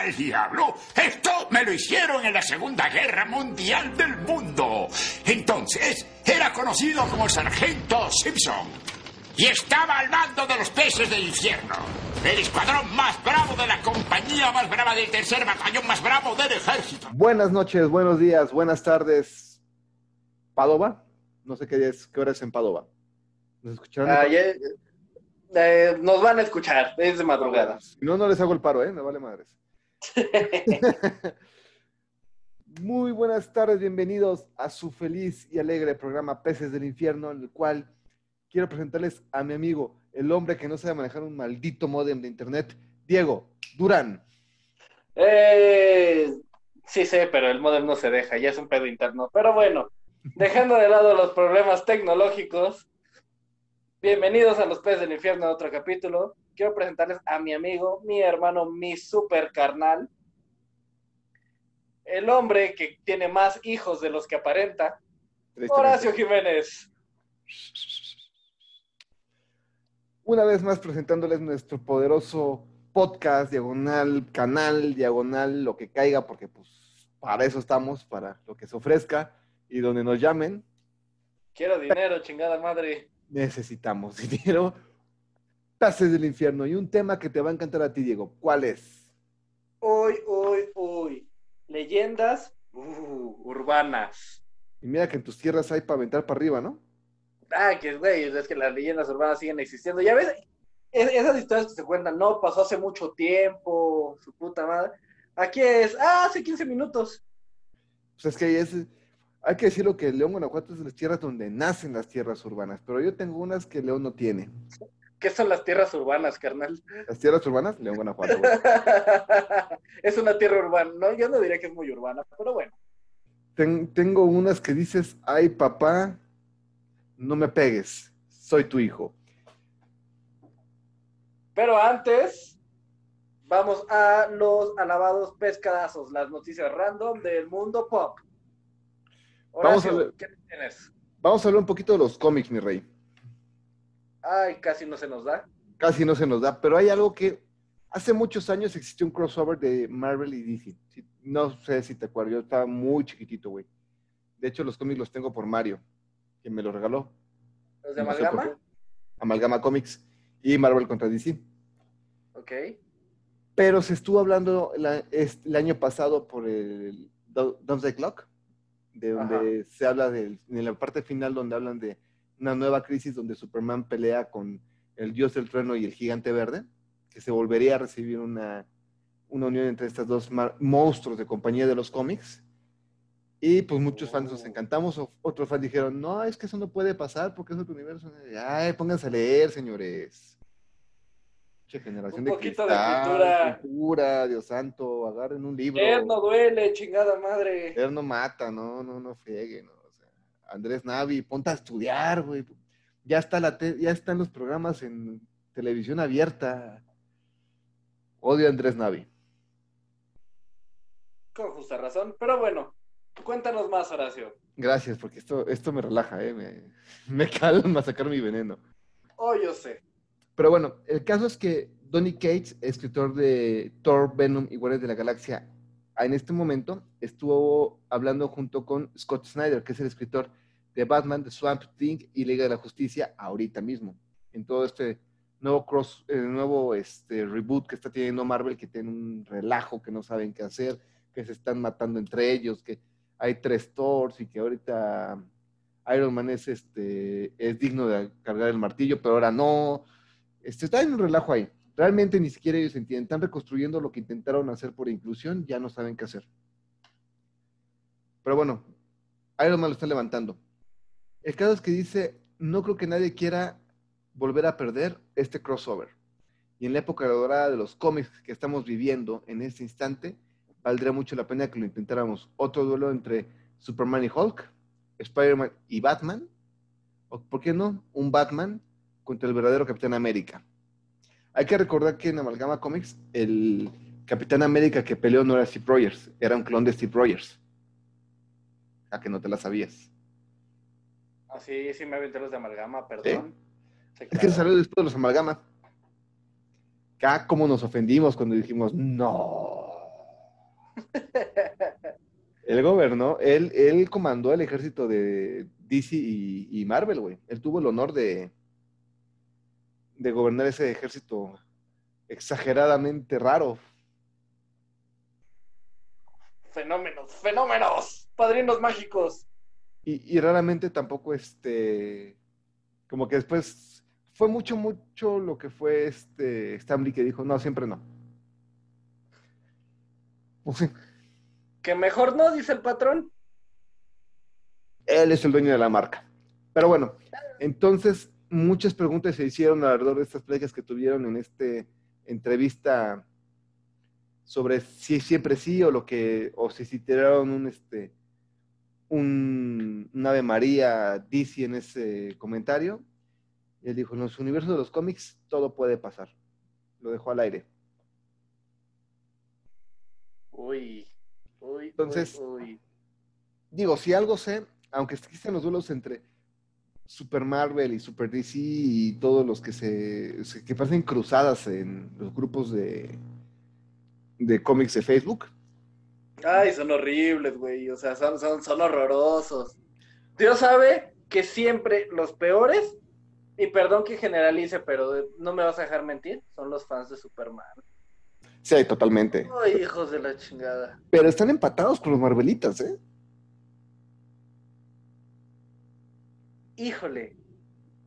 al diablo? Esto me lo hicieron en la Segunda Guerra Mundial del Mundo. Entonces, era conocido como el Sargento Simpson. Y estaba al mando de los peces del infierno. El escuadrón más bravo de la compañía más brava del tercer batallón más bravo del ejército. Buenas noches, buenos días, buenas tardes. ¿Padova? No sé qué, es, qué hora es en Padova. ¿Nos escucharon? Ah, eh, nos van a escuchar, es de madrugada. Si no, no les hago el paro, ¿eh? Me vale madres. Muy buenas tardes, bienvenidos a su feliz y alegre programa Peces del Infierno, en el cual quiero presentarles a mi amigo, el hombre que no sabe manejar un maldito modem de internet, Diego Durán. Eh, sí sé, pero el modem no se deja, ya es un pedo interno. Pero bueno, dejando de lado los problemas tecnológicos, Bienvenidos a Los Peces del Infierno, otro capítulo. Quiero presentarles a mi amigo, mi hermano, mi super carnal. El hombre que tiene más hijos de los que aparenta. Horacio Jiménez. Una vez más presentándoles nuestro poderoso podcast, diagonal, canal, diagonal, lo que caiga, porque pues para eso estamos, para lo que se ofrezca y donde nos llamen. Quiero dinero, chingada madre necesitamos dinero. Pases del infierno. Y un tema que te va a encantar a ti, Diego. ¿Cuál es? Uy, uy, uy. Leyendas uh, urbanas. Y mira que en tus tierras hay para aventar para arriba, ¿no? Ah, que güey, es que las leyendas urbanas siguen existiendo. Ya ves, esas historias que se cuentan, no, pasó hace mucho tiempo, su puta madre. Aquí es, ah, hace 15 minutos. Pues es que es, hay que decirlo que León, Guanajuato es de las tierras donde nacen las tierras urbanas, pero yo tengo unas que León no tiene. ¿Qué son las tierras urbanas, carnal? ¿Las tierras urbanas? León, Guanajuato. es una tierra urbana, ¿no? Yo no diría que es muy urbana, pero bueno. tengo unas que dices, ay papá, no me pegues, soy tu hijo. Pero antes, vamos a los alabados pescadazos, las noticias random del mundo pop vamos, a ver, vamos a hablar un poquito de los cómics, mi rey. Ay, casi no se nos da. Casi no se nos da, pero hay algo que hace muchos años existió un crossover de Marvel y DC. No sé si te acuerdas, yo estaba muy chiquitito, güey. De hecho, los cómics los tengo por Mario, que me los regaló. ¿Los de Amalgama? Amalgama Comics y Marvel contra DC. Ok. Pero se estuvo hablando el año pasado por el Doomsday Clock de donde se habla de, en la parte final donde hablan de una nueva crisis donde Superman pelea con el dios del trueno y el gigante verde, que se volvería a recibir una, una unión entre estos dos monstruos de compañía de los cómics. Y pues muchos fans nos oh. encantamos, otros fans dijeron, no, es que eso no puede pasar porque es otro universo. Ay, pónganse a leer, señores generación un poquito de, cultura. Dios santo, agarren un libro. Leer no duele, chingada madre. Leer no mata, no, no, no friegue, no. Andrés Navi, ponte a estudiar, güey. Ya está la ya están los programas en televisión abierta. Odio a Andrés Navi. Con justa razón, pero bueno, cuéntanos más, Horacio. Gracias, porque esto, esto me relaja, ¿eh? me, me calma sacar mi veneno. Oh, yo sé. Pero bueno, el caso es que Donny Cates, escritor de Thor, Venom y Guardias de la Galaxia, en este momento estuvo hablando junto con Scott Snyder, que es el escritor de Batman, de Swamp Thing y Liga de la Justicia, ahorita mismo, en todo este nuevo cross, eh, nuevo este, reboot que está teniendo Marvel, que tiene un relajo, que no saben qué hacer, que se están matando entre ellos, que hay tres Thors y que ahorita Iron Man es, este, es digno de cargar el martillo, pero ahora no, este, está en un relajo ahí. Realmente ni siquiera ellos entienden. Están reconstruyendo lo que intentaron hacer por inclusión, ya no saben qué hacer. Pero bueno, Iron Man lo está levantando. El caso es que dice, no creo que nadie quiera volver a perder este crossover. Y en la época dorada de los cómics que estamos viviendo en este instante, valdría mucho la pena que lo intentáramos. Otro duelo entre Superman y Hulk, Spider-Man y Batman. O, ¿por qué no? Un Batman contra el verdadero Capitán América. Hay que recordar que en Amalgama Comics, el Capitán América que peleó no era Steve Rogers, era un clon de Steve Rogers. A que no te la sabías. Ah, sí, sí me aventé los de Amalgama, perdón. Es que salió después de los Amalgama. Acá, cómo nos ofendimos cuando dijimos, no. Él gobernó, él, él comandó el ejército de DC y, y Marvel, güey. Él tuvo el honor de, de gobernar ese ejército exageradamente raro. Fenómenos, fenómenos, padrinos mágicos. Y, y raramente tampoco, este, como que después fue mucho, mucho lo que fue este Stanley que dijo, no, siempre no. Pues sí, Que mejor no, dice el patrón. él es el dueño de la marca. Pero bueno, entonces muchas preguntas se hicieron alrededor de estas pláticas que tuvieron en esta entrevista sobre si siempre sí o lo que, o si si tiraron un este un, un Ave María DC en ese comentario. Y él dijo, en los universos de los cómics todo puede pasar. Lo dejó al aire. Uy, uy, Entonces- uy, uy. Digo, si algo sé, aunque existen los duelos entre Super Marvel y Super DC y todos los que se, que parecen cruzadas en los grupos de, de cómics de Facebook, Ay, son horribles, güey. O sea, son, son, son horrorosos. Dios sabe que siempre los peores, y perdón que generalice, pero no me vas a dejar mentir, son los fans de Superman. sí, totalmente. Ay, hijos de la chingada. Pero están empatados con los Marvelitas, ¿eh? Híjole.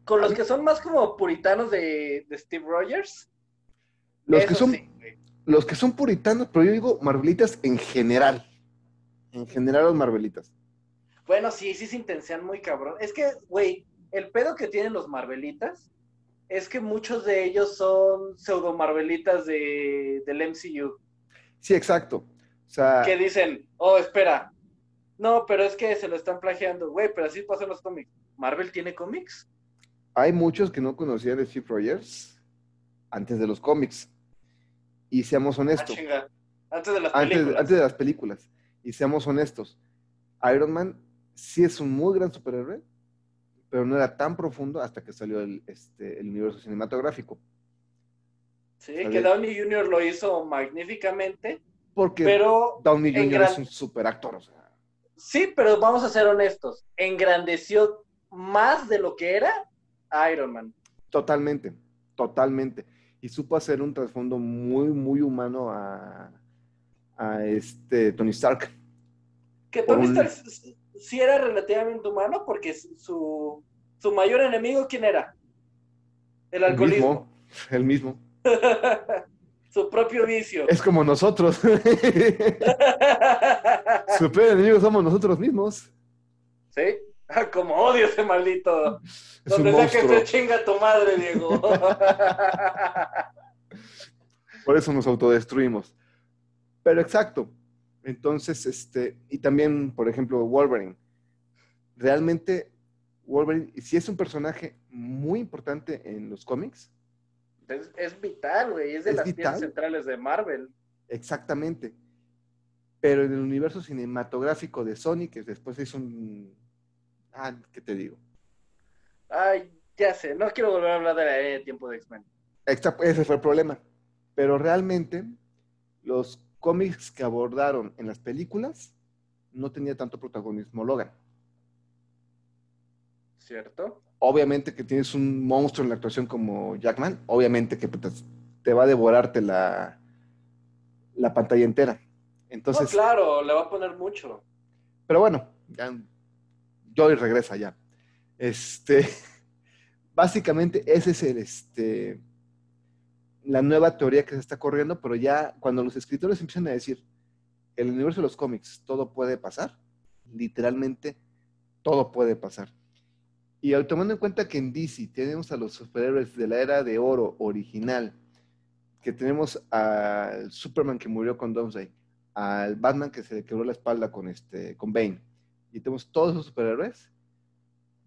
Con los que son más como puritanos de, de Steve Rogers. Los que son sí. Los que son puritanos, pero yo digo Marvelitas en general. En general los Marvelitas. Bueno, sí, sí se intensean muy cabrón. Es que, güey, el pedo que tienen los Marvelitas es que muchos de ellos son pseudo Marvelitas de, del MCU. Sí, exacto. O sea, Que dicen, oh, espera. No, pero es que se lo están plagiando. Güey, pero así pasan los cómics. ¿Marvel tiene cómics? hay muchos que no conocían de Steve Rogers antes de los cómics. Y seamos Ah, honestos. Antes de las antes, películas. antes de las películas. Y seamos honestos, Iron Man sí es un muy gran superhéroe, pero no era tan profundo hasta que salió el, este, el universo cinematográfico. Sí, que Downey Jr. lo hizo magníficamente, Porque pero Downey Jr. gran- es un superactor. O sea, sí, pero vamos a ser honestos. Engrandeció más de lo que era Iron Man. totalmente, totalmente. Y supo hacer un trasfondo muy, muy humano a, a este Tony Stark. Que Tony Un- Stark sí era relativamente humano porque su, su mayor enemigo, ¿quién era? El El alcoholismo. mismo, el mismo. su propio vicio. Es como nosotros. Su peor enemigo somos nosotros mismos. ¿Sí? Ah, Como odio ese maldito. Es Donde sea que esté chinga tu madre, Diego. Por eso nos autodestruimos. Pero exacto. Entonces, este, y también, por ejemplo, Wolverine. Realmente, Wolverine, sí es un personaje muy importante en los cómics. es, es vital, güey. Es de ¿Es las piezas centrales de Marvel. Exactamente. Pero en el universo cinematográfico de Sony, que después hizo un. Ah, ¿qué te digo? Ay, ya sé. No quiero volver a hablar de la línea de tiempo de X-Men. Ese fue el problema. Pero realmente, los cómics que abordaron en las películas no tenía tanto protagonismo Logan. ¿Cierto? Obviamente que tienes un monstruo en la actuación como Jackman, obviamente que te va a devorarte la, la pantalla entera. Entonces, no, claro, le va a poner mucho. pero bueno, ya, Joy regresa ya. Este, básicamente ese es el, este, la nueva teoría que se está corriendo, pero ya cuando los escritores empiezan a decir, el universo de los cómics, todo puede pasar, literalmente todo puede pasar. Y tomando en cuenta que en DC tenemos a los superhéroes de la era de oro original, que tenemos al Superman que murió con Doomsday, al Batman que se le quebró la espalda con, este, con Bane, y tenemos todos esos superhéroes,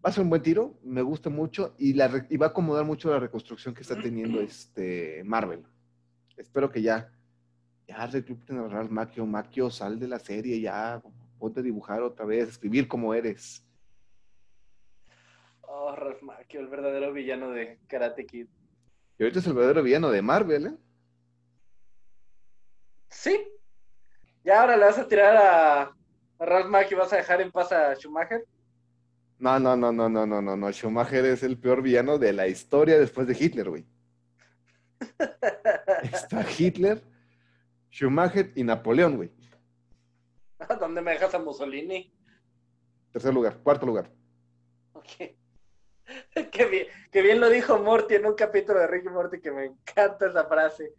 va a ser un buen tiro, me gusta mucho, y, la, y va a acomodar mucho la reconstrucción que está teniendo este Marvel. Espero que ya, ya recluten a Ralph Macchio, Macchio, sal de la serie, ya, ponte a dibujar otra vez, escribir como eres. Oh, Ralph Macchio, el verdadero villano de Karate Kid. Y ahorita es el verdadero villano de Marvel, ¿eh? Sí. Ya ahora le vas a tirar a, y vas a dejar en paz a Schumacher. No, no, no, no, no, no, no, no. Schumacher es el peor villano de la historia después de Hitler, güey. Está Hitler, Schumacher y Napoleón, güey. ¿Dónde me dejas a Mussolini? Tercer lugar, cuarto lugar. Ok. Qué bien, qué bien lo dijo Morty en un capítulo de Ricky Morty que me encanta esa frase.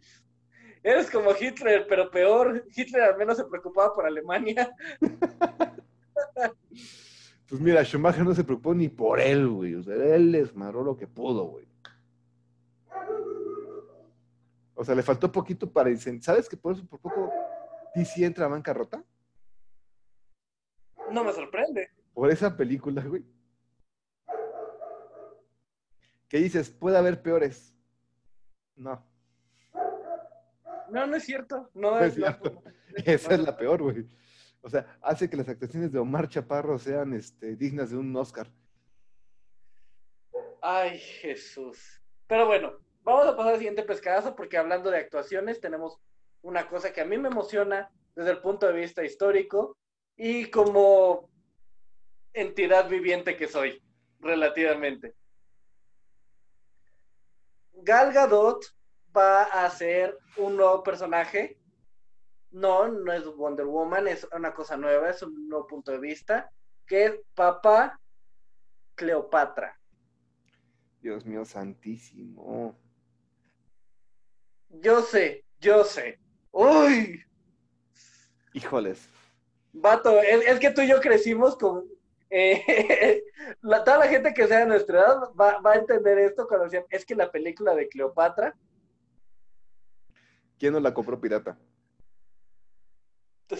Eres como Hitler, pero peor. Hitler al menos se preocupaba por Alemania. Pues mira, Schumacher no se preocupó ni por él, güey. O sea, él desmarró lo que pudo, güey. O sea, le faltó poquito para incendiar. ¿Sabes que por eso por poco DC entra a bancarrota? No me sorprende. Por esa película, güey. ¿Qué dices? Puede haber peores. No, No, no es cierto. No, no es no- cierto. Esa es la peor, güey. O sea, hace que las actuaciones de Omar Chaparro sean este, dignas de un Oscar. Ay, Jesús. Pero bueno, vamos a pasar al siguiente pescadazo porque hablando de actuaciones tenemos una cosa que a mí me emociona desde el punto de vista histórico y como entidad viviente que soy, relativamente. Gal Gadot va a ser un nuevo personaje. No, no es Wonder Woman, es una cosa nueva, es un nuevo punto de vista, que es Papá Cleopatra. Dios mío santísimo. Yo sé, yo sé. Uy, Híjoles. vato, es, es que tú y yo crecimos con... eh, la- toda la gente que sea de nuestra edad va, va a entender esto cuando decían, es que la película de Cleopatra, ¿Quién no la compró pirata?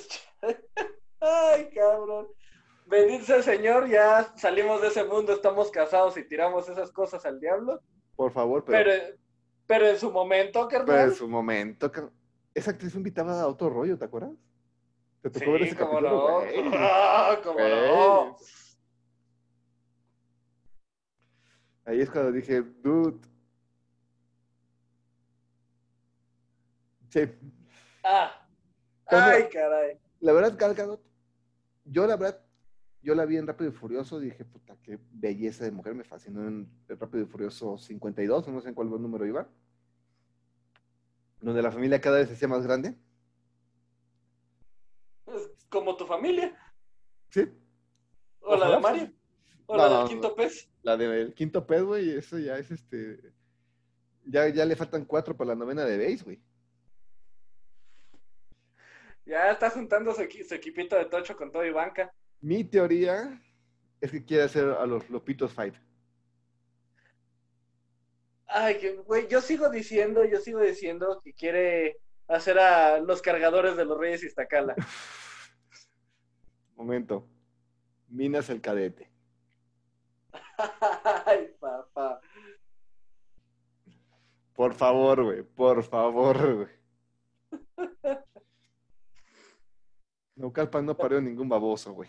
ay cabrón, bendito sea el Señor, ya salimos de ese mundo, estamos casados y tiramos esas cosas al diablo, Por favor, pero, pero, pero en su momento, pero carnal, en su momento. ca- Esa actriz fue invitada a otro rollo, ¿te acuerdas? ¿Te tocó ver sí, ese cómo capítulo? no. Ah, cómo no. Ahí es cuando dije, dude. Sí, Ah, ay, caray. la verdad, Gal Gadot, yo la verdad, yo la vi en Rápido y Furioso, dije, puta, qué belleza de mujer, me fascinó en Rápido y Furioso 52, no sé en cuál número iba, donde la familia cada vez se hacía más grande. Es como tu familia. Sí, O la de. Mario. O No, la del no. quinto pez. la del quinto pez, güey, eso ya es este, ya, ya le faltan cuatro para la novena de base, güey. Ya está juntando su, su equipito de tocho con todo y banca. Mi teoría es que quiere hacer a los Lopitos Five. Ay, que, güey, yo sigo diciendo, yo sigo diciendo que quiere hacer a los cargadores de los Reyes Iztacala. Momento. Minas el cadete. Ay, papá. Por favor, güey. Por favor, güey. Naucalpan no parió ningún baboso, güey.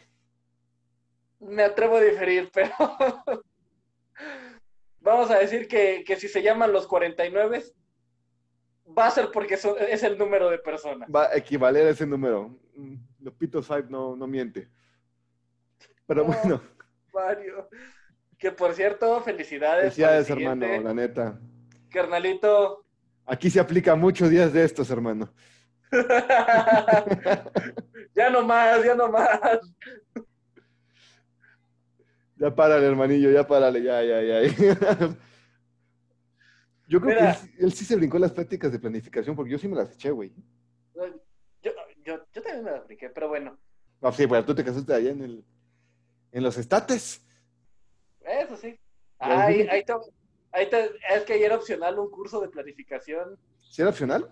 Me atrevo a diferir, pero vamos a decir que, que si se llaman los 49, va a ser porque es el número de personas. Va a equivaler a ese número. Mm, Lopitos Five no, no miente. Pero No. bueno, Mario. Que por cierto, felicidades. felicidades, hermano, la neta. Carnalito. Aquí se aplica muchos días de estos, hermano. ya no más, ya no más. Ya párale, hermanillo, ya párale, ya, ya, ya. Yo creo Mira. que él, él sí se brincó las prácticas de planificación, porque yo sí me las eché, güey. Yo, yo, yo también me la apliqué, pero bueno, No, sí, bueno, tú te casaste allá en el, en los estates. eso sí. Ahí, ahí te- ahí te- es que ahí era opcional un curso de planificación. ¿Sí era opcional?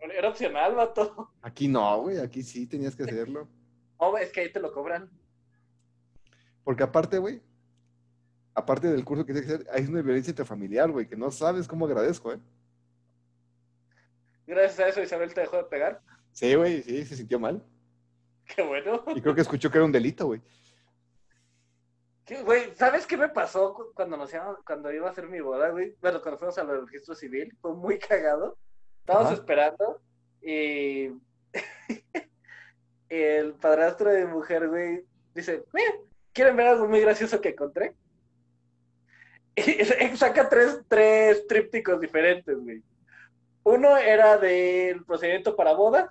Era opcional, vato. Aquí no, güey, aquí sí tenías que hacerlo. No, es que ahí te lo cobran. Porque aparte, güey, aparte del curso que tienes que hacer, hay una violencia intrafamiliar, güey, que no sabes cómo agradezco, ¿eh? Gracias a eso Isabel te dejó de pegar. Sí, güey, sí, se sintió mal. Qué bueno. Y creo que escuchó que era un delito, güey. ¿Qué, Güey, ¿sabes qué me pasó cu- cuando nos íbamos- cuando iba a hacer mi boda, güey? Bueno, cuando fuimos al registro civil, fue muy cagado. Estábamos esperando y padrastro de mujer, güey, dice, "Eh, ¿quieren ver algo muy gracioso que encontré? Y saca tres, tres trípticos diferentes, güey. Uno era del procedimiento para bodas,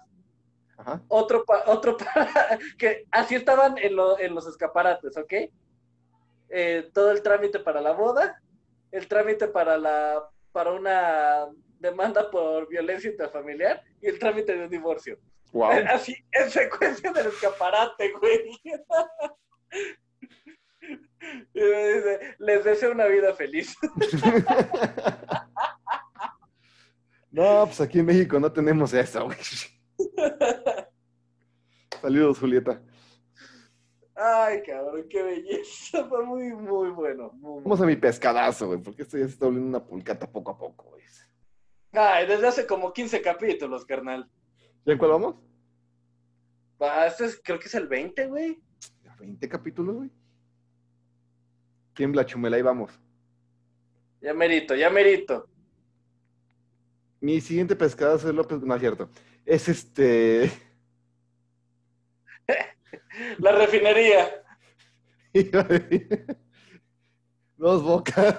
Ajá. otro, pa- otro para... que así estaban en, lo- en los escaparates, ¿ok? Eh, todo el trámite para la boda, el trámite para la para una demanda por violencia intrafamiliar y el trámite de un divorcio. Wow. Así, en secuencia del escaparate, güey. Y me dice, les deseo una vida feliz. No, pues aquí en México no tenemos eso, güey. Saludos, Julieta. Ay, cabrón, qué belleza. Fue muy, muy bueno. muy, Vamos a mi pescadazo, güey, porque esto ya se está volviendo una pulcata poco a poco, güey. Ay, desde hace como 15 capítulos, carnal. ¿Ya en cuál vamos? Ah, este es- creo que es el 20, güey. Ya 20 capítulos, güey. Tiembla, chumela, ahí vamos. Ya merito, ya merito. Mi siguiente pescadazo es López, no es cierto. Es este. La refinería. Dos bocas.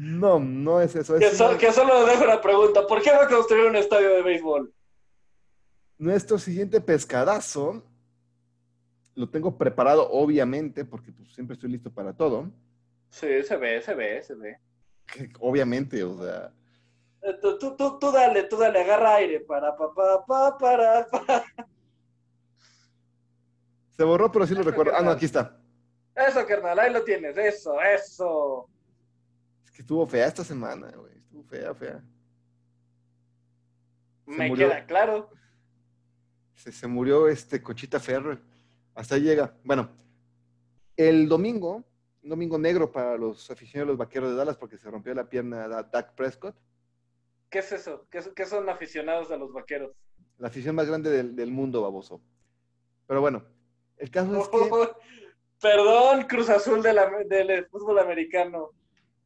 No, no es eso. Que, so- solo dejo una pregunta. ¿Por qué va a construir un estadio de béisbol? Nuestro siguiente pescadazo lo tengo preparado, obviamente, porque pues, siempre estoy listo para todo. Sí, se ve, se ve, se ve. Que, Obviamente, o sea. Eh, Tú, tú, tú, tú dale, tú dale, agarra aire. Para, pa, pa, pa, para, pa. Se borró, pero sí lo Eso, recuerdo. Ah, no, aquí está. Eso, carnal, ahí lo tienes. Eso, eso. Que estuvo fea esta semana, güey. Estuvo fea, fea. Se Me murió. queda claro. Se, se murió este Cochita Ferrer. Hasta ahí llega. Bueno, el domingo, un domingo negro para los aficionados de los vaqueros de Dallas porque se rompió la pierna a Dak Prescott. ¿Qué es eso? ¿Qué, qué son aficionados a los vaqueros? La afición más grande del, del mundo, baboso. Pero bueno, el caso es que Perdón, Cruz Azul de la- del fútbol americano.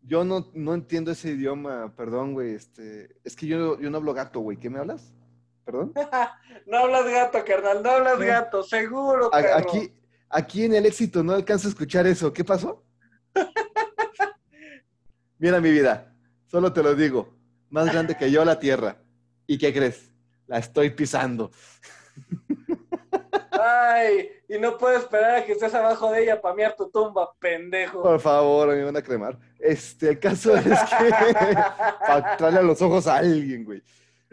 Yo no, no entiendo ese idioma, perdón, güey. Este, es que yo, yo no hablo gato, güey. ¿Qué me hablas? ¿Perdón? No hablas gato, carnal, no hablas No. gato, seguro, A- perro. aquí, aquí en el éxito no alcanzo a escuchar eso. ¿Qué pasó? Mira mi vida, solo te lo digo. Más grande que yo la tierra. ¿Y qué crees? La estoy pisando. Ay, y no puedo esperar a que estés abajo de ella para mirar tu tumba, pendejo. Por favor, me van a cremar. Este, el caso es que para traerle a los ojos a alguien, güey.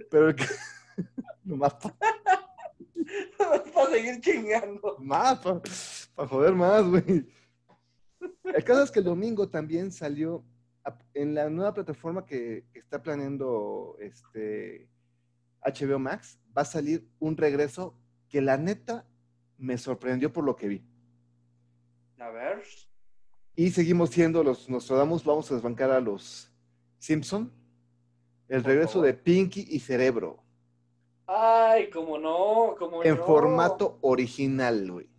Pero el ca- nomás para para seguir chingando. más, para joder más, güey. El caso es que el domingo también salió a- en la nueva plataforma que, que está planeando este HBO Max, va a salir un regreso que la neta me sorprendió por lo que vi. A ver. Y seguimos siendo los Nostradamus, vamos a desbancar a los Simpson. El regreso de Pinky y Cerebro Ay, cómo no, cómo en no. formato original, güey.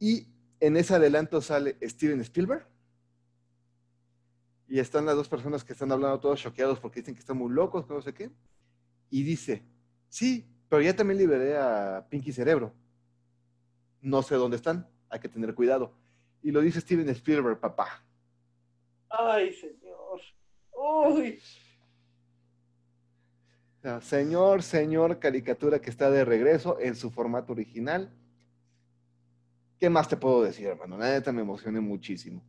Y en ese adelanto sale Steven Spielberg. Y están las dos personas que están hablando todos choqueados porque dicen que están muy locos, que no sé qué. Y dice, sí, pero ya también liberé a Pinky Cerebro. No sé dónde están, hay que tener cuidado. Y lo dice Steven Spielberg, papá. Ay, señor. Uy. Señor, señor caricatura que está de regreso en su formato original. ¿Qué más te puedo decir, hermano? La neta me emocioné muchísimo.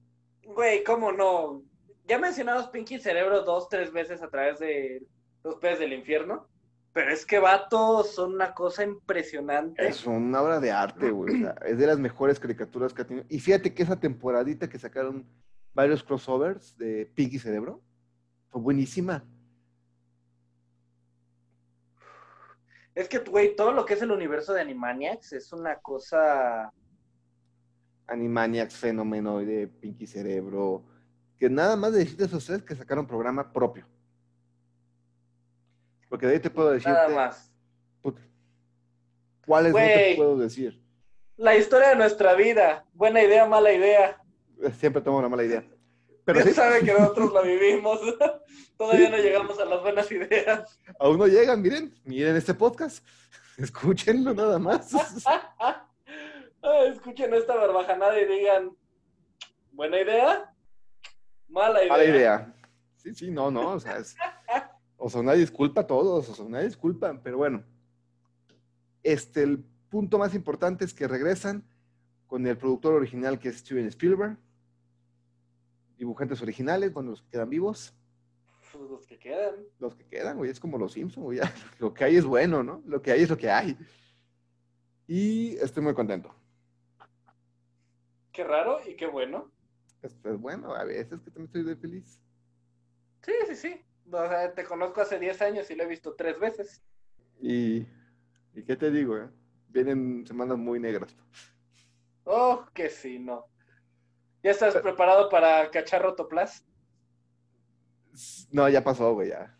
Güey, cómo no. Ya mencionamos Pinky Cerebro dos, tres veces a través de Los Peces del Infierno. Pero es que vatos son una cosa impresionante. Es una obra de arte, güey. o sea, es de las mejores caricaturas que ha tenido. Y fíjate que esa temporadita que sacaron varios crossovers de Pinky Cerebro fue buenísima. Es que, güey, todo lo que es el universo de Animaniacs es una cosa. Animaniacs, Fenomenoide, Pinky Cerebro. Que nada más decirte esos tres que sacaron programa propio. Porque de ahí te puedo decirte. Nada más. ¿Cuáles no te puedo decir? La historia de nuestra vida. Buena idea, mala idea. Siempre tomo una mala idea. Pero Dios sí, sabe que nosotros la vivimos. Todavía no llegamos a las buenas ideas. aún no llegan, miren, miren este podcast. Escúchenlo nada más. Escuchen esta barbajanada y digan, ¿buena idea? Mala idea. Mala idea. Sí, sí, no, no, o sea, es, o sea, una disculpa a todos, o sea, una disculpa, pero bueno. Este, el punto más importante es que regresan con el productor original que es Steven Spielberg, dibujantes originales, bueno, los que quedan vivos, Pues los que quedan. los que quedan, güey, es como los Simpsons, güey, lo que hay es bueno, ¿no? Lo que hay es lo que hay. Y estoy muy contento. Qué raro y qué bueno. Es, es bueno, a veces que también estoy de feliz. Sí, sí, sí. O sea, te conozco hace 10 años y lo he visto tres veces. Y, ¿y qué te digo, eh? Vienen semanas muy negras. Oh, que sí, no. ¿Ya estás preparado para cachar Rotoplas? No, ya pasó, güey, ya.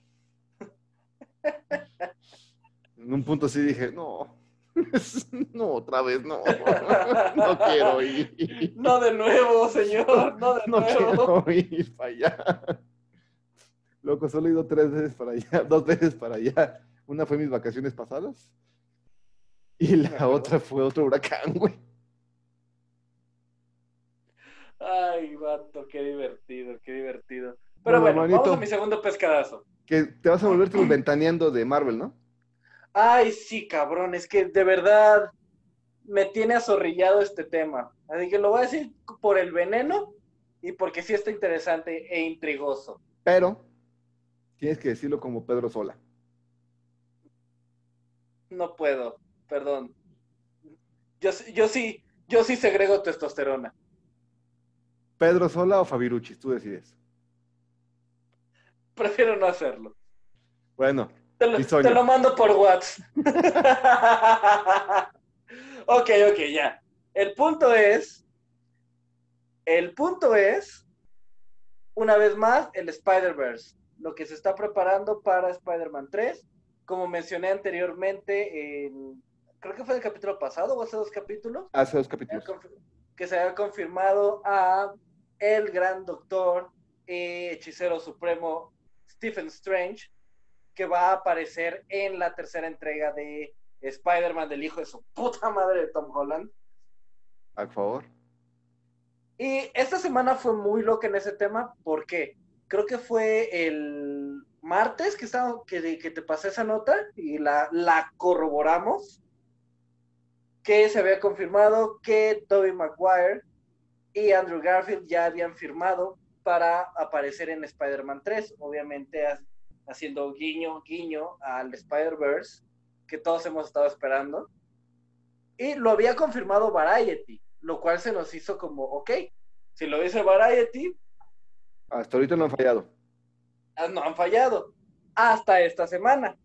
En un punto sí dije, no, no, otra vez no, no quiero ir, No de nuevo, señor, no de no nuevo. quiero ir para allá. Loco, solo he ido tres veces para allá, dos veces para allá. Una fue mis vacaciones pasadas y la otra fue otro huracán, güey. Ay, vato, qué divertido, qué divertido. Pero Bueno, vamos a mi segundo pescadazo. Que te vas a volver tú ventaneando de Marvel, ¿no? Ay, sí, cabrón, es que de verdad me tiene azorrillado este tema. Así que lo voy a decir por el veneno y porque sí está interesante e intrigoso. Pero tienes que decirlo como Pedro Sola. No puedo, perdón. Yo, sí- yo sí, yo sí segrego testosterona. ¿Pedro Sola o Fabiruchis? Tú decides. Prefiero no hacerlo. Bueno, Te lo, te lo mando por WhatsApp. ok, ok, ya. El punto es, el punto es, una vez más, el Spider-Verse. Lo que se está preparando para Spider-Man 3. Como mencioné anteriormente, en- creo que fue el capítulo pasado o hace dos capítulos, hace dos capítulos. que se había confirmado a el gran doctor y hechicero supremo Stephen Strange, que va a aparecer en la tercera entrega de Spider-Man del hijo de su puta madre de Tom Holland. Por favor. Y esta semana fue muy loca en ese tema, porque creo que fue el martes que, estaba, que, te pasé esa nota y la, la corroboramos, que se había confirmado que Tobey Maguire y Andrew Garfield ya habían firmado para aparecer en Spider-Man 3, obviamente ha- haciendo guiño, guiño al Spider-Verse, que todos hemos estado esperando. Y lo había confirmado Variety, lo cual se nos hizo como, ok, si lo dice Variety, Hasta ahorita no han fallado. ah, no han fallado. Hasta esta semana.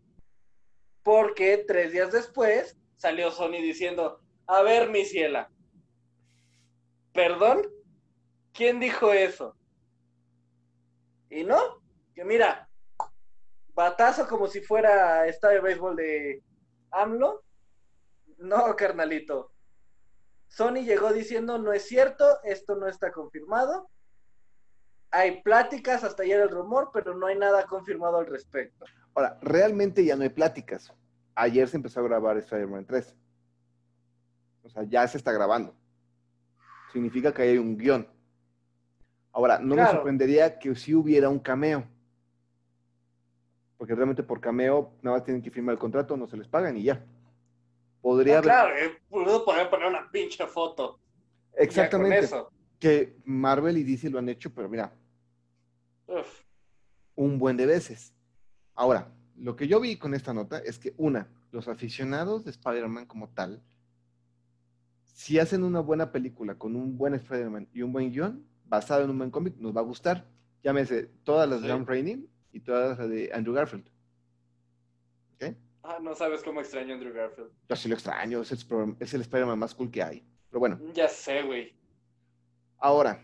Porque tres días después salió Sony diciendo, a ver, mi ciela, ¿perdón? ¿Quién dijo eso? Y no, que mira, batazo como si fuera estadio de béisbol de AMLO. No, carnalito. Sony llegó diciendo, no es cierto, esto no está confirmado. Hay pláticas, hasta ayer el rumor, pero no hay nada confirmado al respecto. Ahora, realmente ya no hay pláticas. Ayer se empezó a grabar Spider-Man 3. O sea, ya se está grabando. Significa que hay un guion. Ahora, no me sorprendería que si hubiera un cameo. Porque realmente por cameo nada más tienen que firmar el contrato, no se les pagan y ya. Podría Ah, haber. claro, eh, puedo poner, poner una pinche foto. Exactamente. Que Marvel y DC lo han hecho, pero mira, Uf. un buen de veces. Ahora, lo que yo vi con esta nota es que, una, los aficionados de Spider-Man como tal, si hacen una buena película con un buen Spider-Man y un buen guion, basado en un buen cómic, nos va a gustar. Llámese todas las de. Sam Raimi y todas las de Andrew Garfield. ¿Ok? Ah, no sabes cómo extraño a Andrew Garfield. Yo sí lo extraño, es el, es el Spider-Man más cool que hay. Pero bueno, Ya sé, güey. ahora,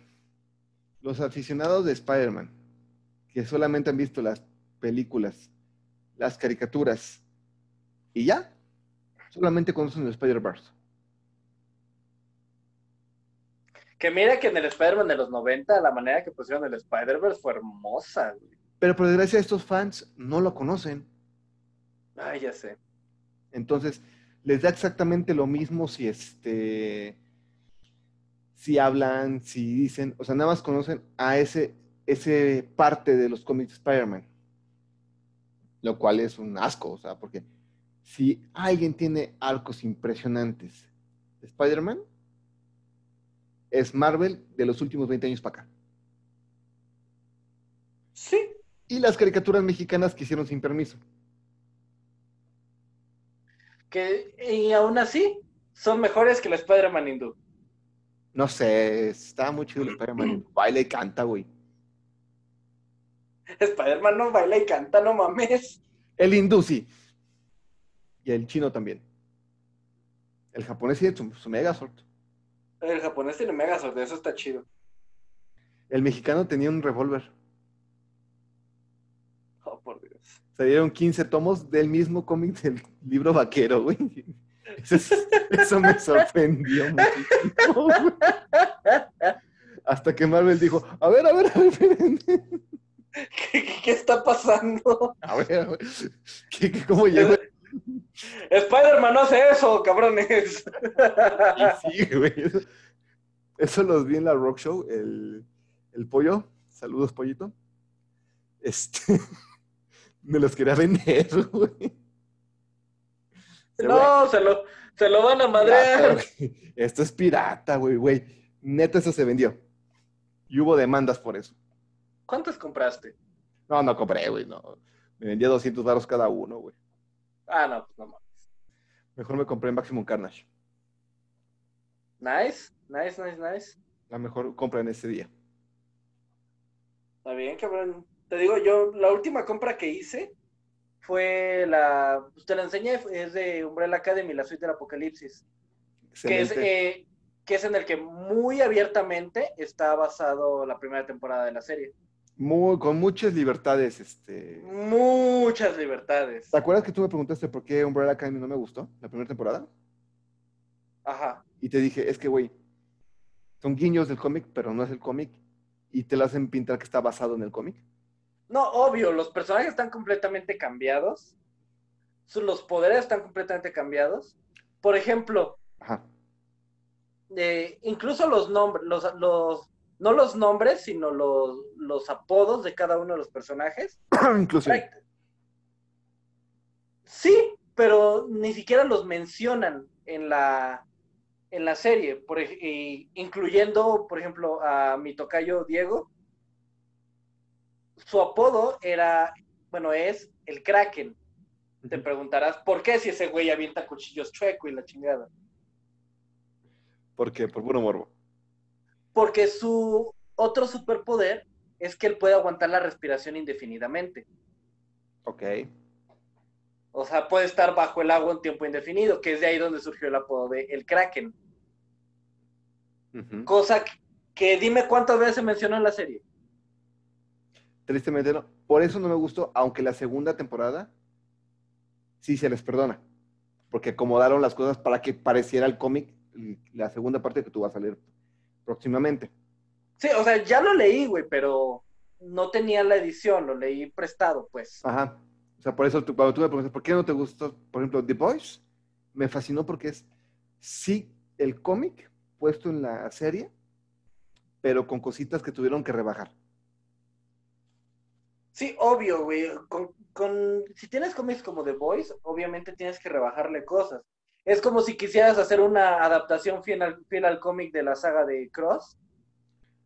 los aficionados de Spider-Man, que solamente han visto las películas, las caricaturas, y ya, solamente conocen el Spider-Verse. Que mira que en el Spider-Man de los 90, la manera que pusieron el Spider-Verse fue hermosa, güey. Pero por desgracia estos fans no lo conocen. Ay, ya sé. Entonces, les da exactamente lo mismo si este si hablan, si dicen, o sea, nada más conocen a ese, ese parte de los cómics de Spider-Man. Lo cual es un asco, o sea, porque si alguien tiene arcos impresionantes de Spider-Man, es Marvel de los últimos 20 años para acá. Sí. Y las caricaturas mexicanas que hicieron sin permiso. Que, y aún así, son mejores que el Spider-Man hindú. No sé, está muy chido el Spider-Man. Baila y canta, güey. Spider-Man no baila y canta, no mames. El hindú sí. Y el chino también. El japonés tiene su, su Megazord. El japonés tiene Megazord, eso está chido. El mexicano tenía un revólver. Oh, por Dios. Salieron 15 tomos del mismo cómic del libro vaquero, güey. Eso, es- eso me sorprendió muchísimo, güey. Hasta que Marvel dijo, a ver, a ver, a ver. ¿Qué, qué- qué está pasando? A ver, a ver. ¿Qué- qué- ¿Cómo llegó? Spider-Man no hace eso, cabrones. Y sí, güey. Eso, los vi en la Rock Show, el, el pollo. Saludos, pollito. Este, me los quería vender, güey. No, se lo, se lo van a madrear. Esto es pirata, güey, güey. Neta, eso se vendió. Y hubo demandas por eso. ¿Cuántos compraste? No, no compré, güey, no. Me vendía 200 baros cada uno, güey. Ah, no, pues no mames. Mejor me compré Maximum Carnage. Nice, nice, nice, nice. La mejor compra en ese día. Está bien, cabrón. Te digo, yo, la última compra que hice fue la. Pues te la enseñé, es de Umbrella Academy, la suite del Apocalipsis. Que es, Excelente. eh, que es en el que muy abiertamente está basado la primera temporada de la serie. Muy, con muchas libertades, este... Muchas libertades. ¿Te acuerdas que tú me preguntaste por qué Umbrella Academy no me gustó la primera temporada? Ajá. Y te dije, es que, güey, son guiños del cómic, pero no es el cómic. Y te lo hacen pintar que está basado en el cómic. No, obvio, los personajes están completamente cambiados. Los poderes están completamente cambiados. Por ejemplo, Ajá. eh, incluso los nombres, los, los, no los nombres, sino los, los apodos de cada uno de los personajes. Inclusive. Sí, pero ni siquiera los mencionan en la, en la serie, por, ej- y incluyendo, por ejemplo, a mi tocayo Diego. Su apodo era, bueno, es el Kraken. Te preguntarás, ¿por qué si ese güey avienta cuchillos chueco y la chingada? ¿Por qué? Por puro morbo. Porque su otro superpoder es que él puede aguantar la respiración indefinidamente. Ok. O sea, puede estar bajo el agua un tiempo indefinido, que es de ahí donde surgió el apodo de el Kraken. Cosa que, que dime cuántas veces se mencionó en la serie. Tristemente no. Por eso no me gustó, aunque la segunda temporada sí se les perdona. Porque acomodaron las cosas para que pareciera el cómic, la segunda parte que tú vas a leer próximamente. Sí, o sea, ya lo leí, güey, pero no tenía la edición, lo leí prestado, pues. Ajá. O sea, por eso tú- cuando tú me preguntas, ¿por qué no te gustó, por ejemplo, The Boys? Me fascinó porque es, sí, el cómic puesto en la serie, pero con cositas que tuvieron que rebajar. Sí, obvio, güey. Con, con- si tienes cómics como The Boys, obviamente tienes que rebajarle cosas. Es como si quisieras hacer una adaptación fiel al, fiel al cómic de la saga de Cross.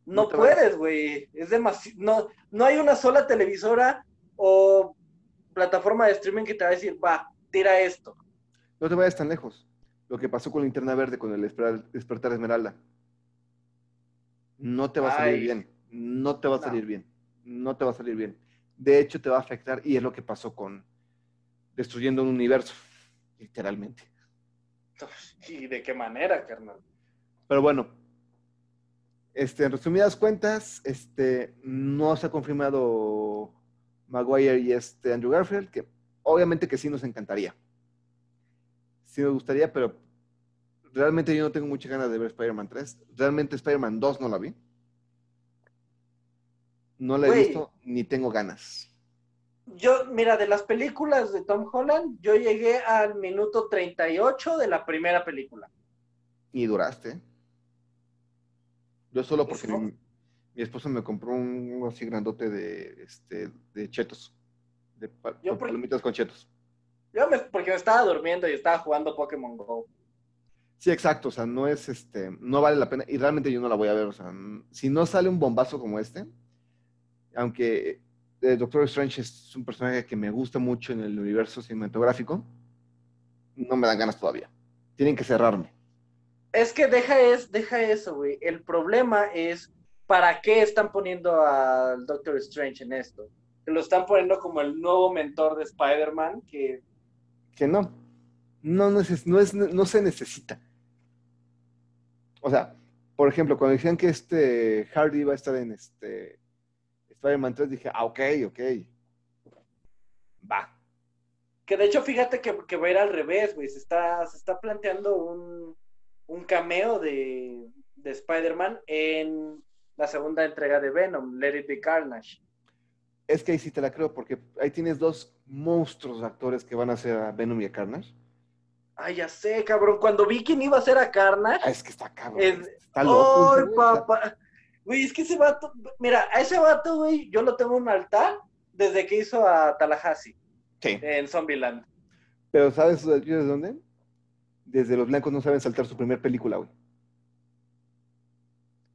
No, puedes, güey. Es demasiado. No, no hay una sola televisora o plataforma de streaming que te va a decir, va, tira esto. No te vayas tan lejos. Lo que pasó con Linterna Verde, con el Esper- Despertar Esmeralda. No te va a salir Ay. bien. No te va a No. salir bien. No te va a salir bien. De hecho, te va a afectar y es lo que pasó con Destruyendo un Universo, literalmente. ¿Y de qué manera, carnal? Pero bueno, este, en resumidas cuentas, este, no se ha confirmado Maguire y este Andrew Garfield, que obviamente que sí nos encantaría. Sí nos gustaría, pero realmente yo no tengo muchas ganas de ver Spider-Man 3. Realmente Spider-Man 2 no la vi. No la he visto ni tengo ganas. Yo, mira, de las películas de Tom Holland, yo llegué al minuto 38 de la primera película. Y duraste. Yo solo porque mi, mi esposo me compró un así grandote de, este, de chetos. De Yo con por- palomitas con chetos. Yo me, porque me estaba durmiendo y estaba jugando Pokémon Go. Sí, exacto. O sea, no es este, no vale la pena. Y realmente yo no la voy a ver. O sea, si no sale un bombazo como este, aunque eh, Doctor Strange es un personaje que me gusta mucho en el universo cinematográfico, no me dan ganas todavía. Tienen que cerrarme. Es que deja, es, deja eso, güey. El problema es, ¿para qué están poniendo al Doctor Strange en esto? Que lo están poniendo como el nuevo mentor de Spider-Man, que Que no. No, no, es, no, es, no se necesita. O sea, por ejemplo, cuando decían que este Hardy iba a estar en este Spider-Man 3, dije, ah, ok, ok. Va. Que de hecho, fíjate que, que va a ir al revés, güey. Se está, se está planteando un, un cameo de, de Spider-Man en la segunda entrega de Venom, Let It Be Carnage. Es que ahí sí te la creo, porque ahí tienes dos monstruos actores que van a hacer a Venom y a Carnage. Ay, ya sé, cabrón. Cuando vi quién iba a ser a Carnage, Ah, es que está cabrón. Es- Está loco. ¡Ay, papá! Güey, es que ese vato, mira, a ese vato, güey, yo lo tengo en un altar desde que hizo a Tallahassee Sí. en Zombieland. Pero ¿sabes desde dónde? Desde los blancos no saben saltar su primer película, güey.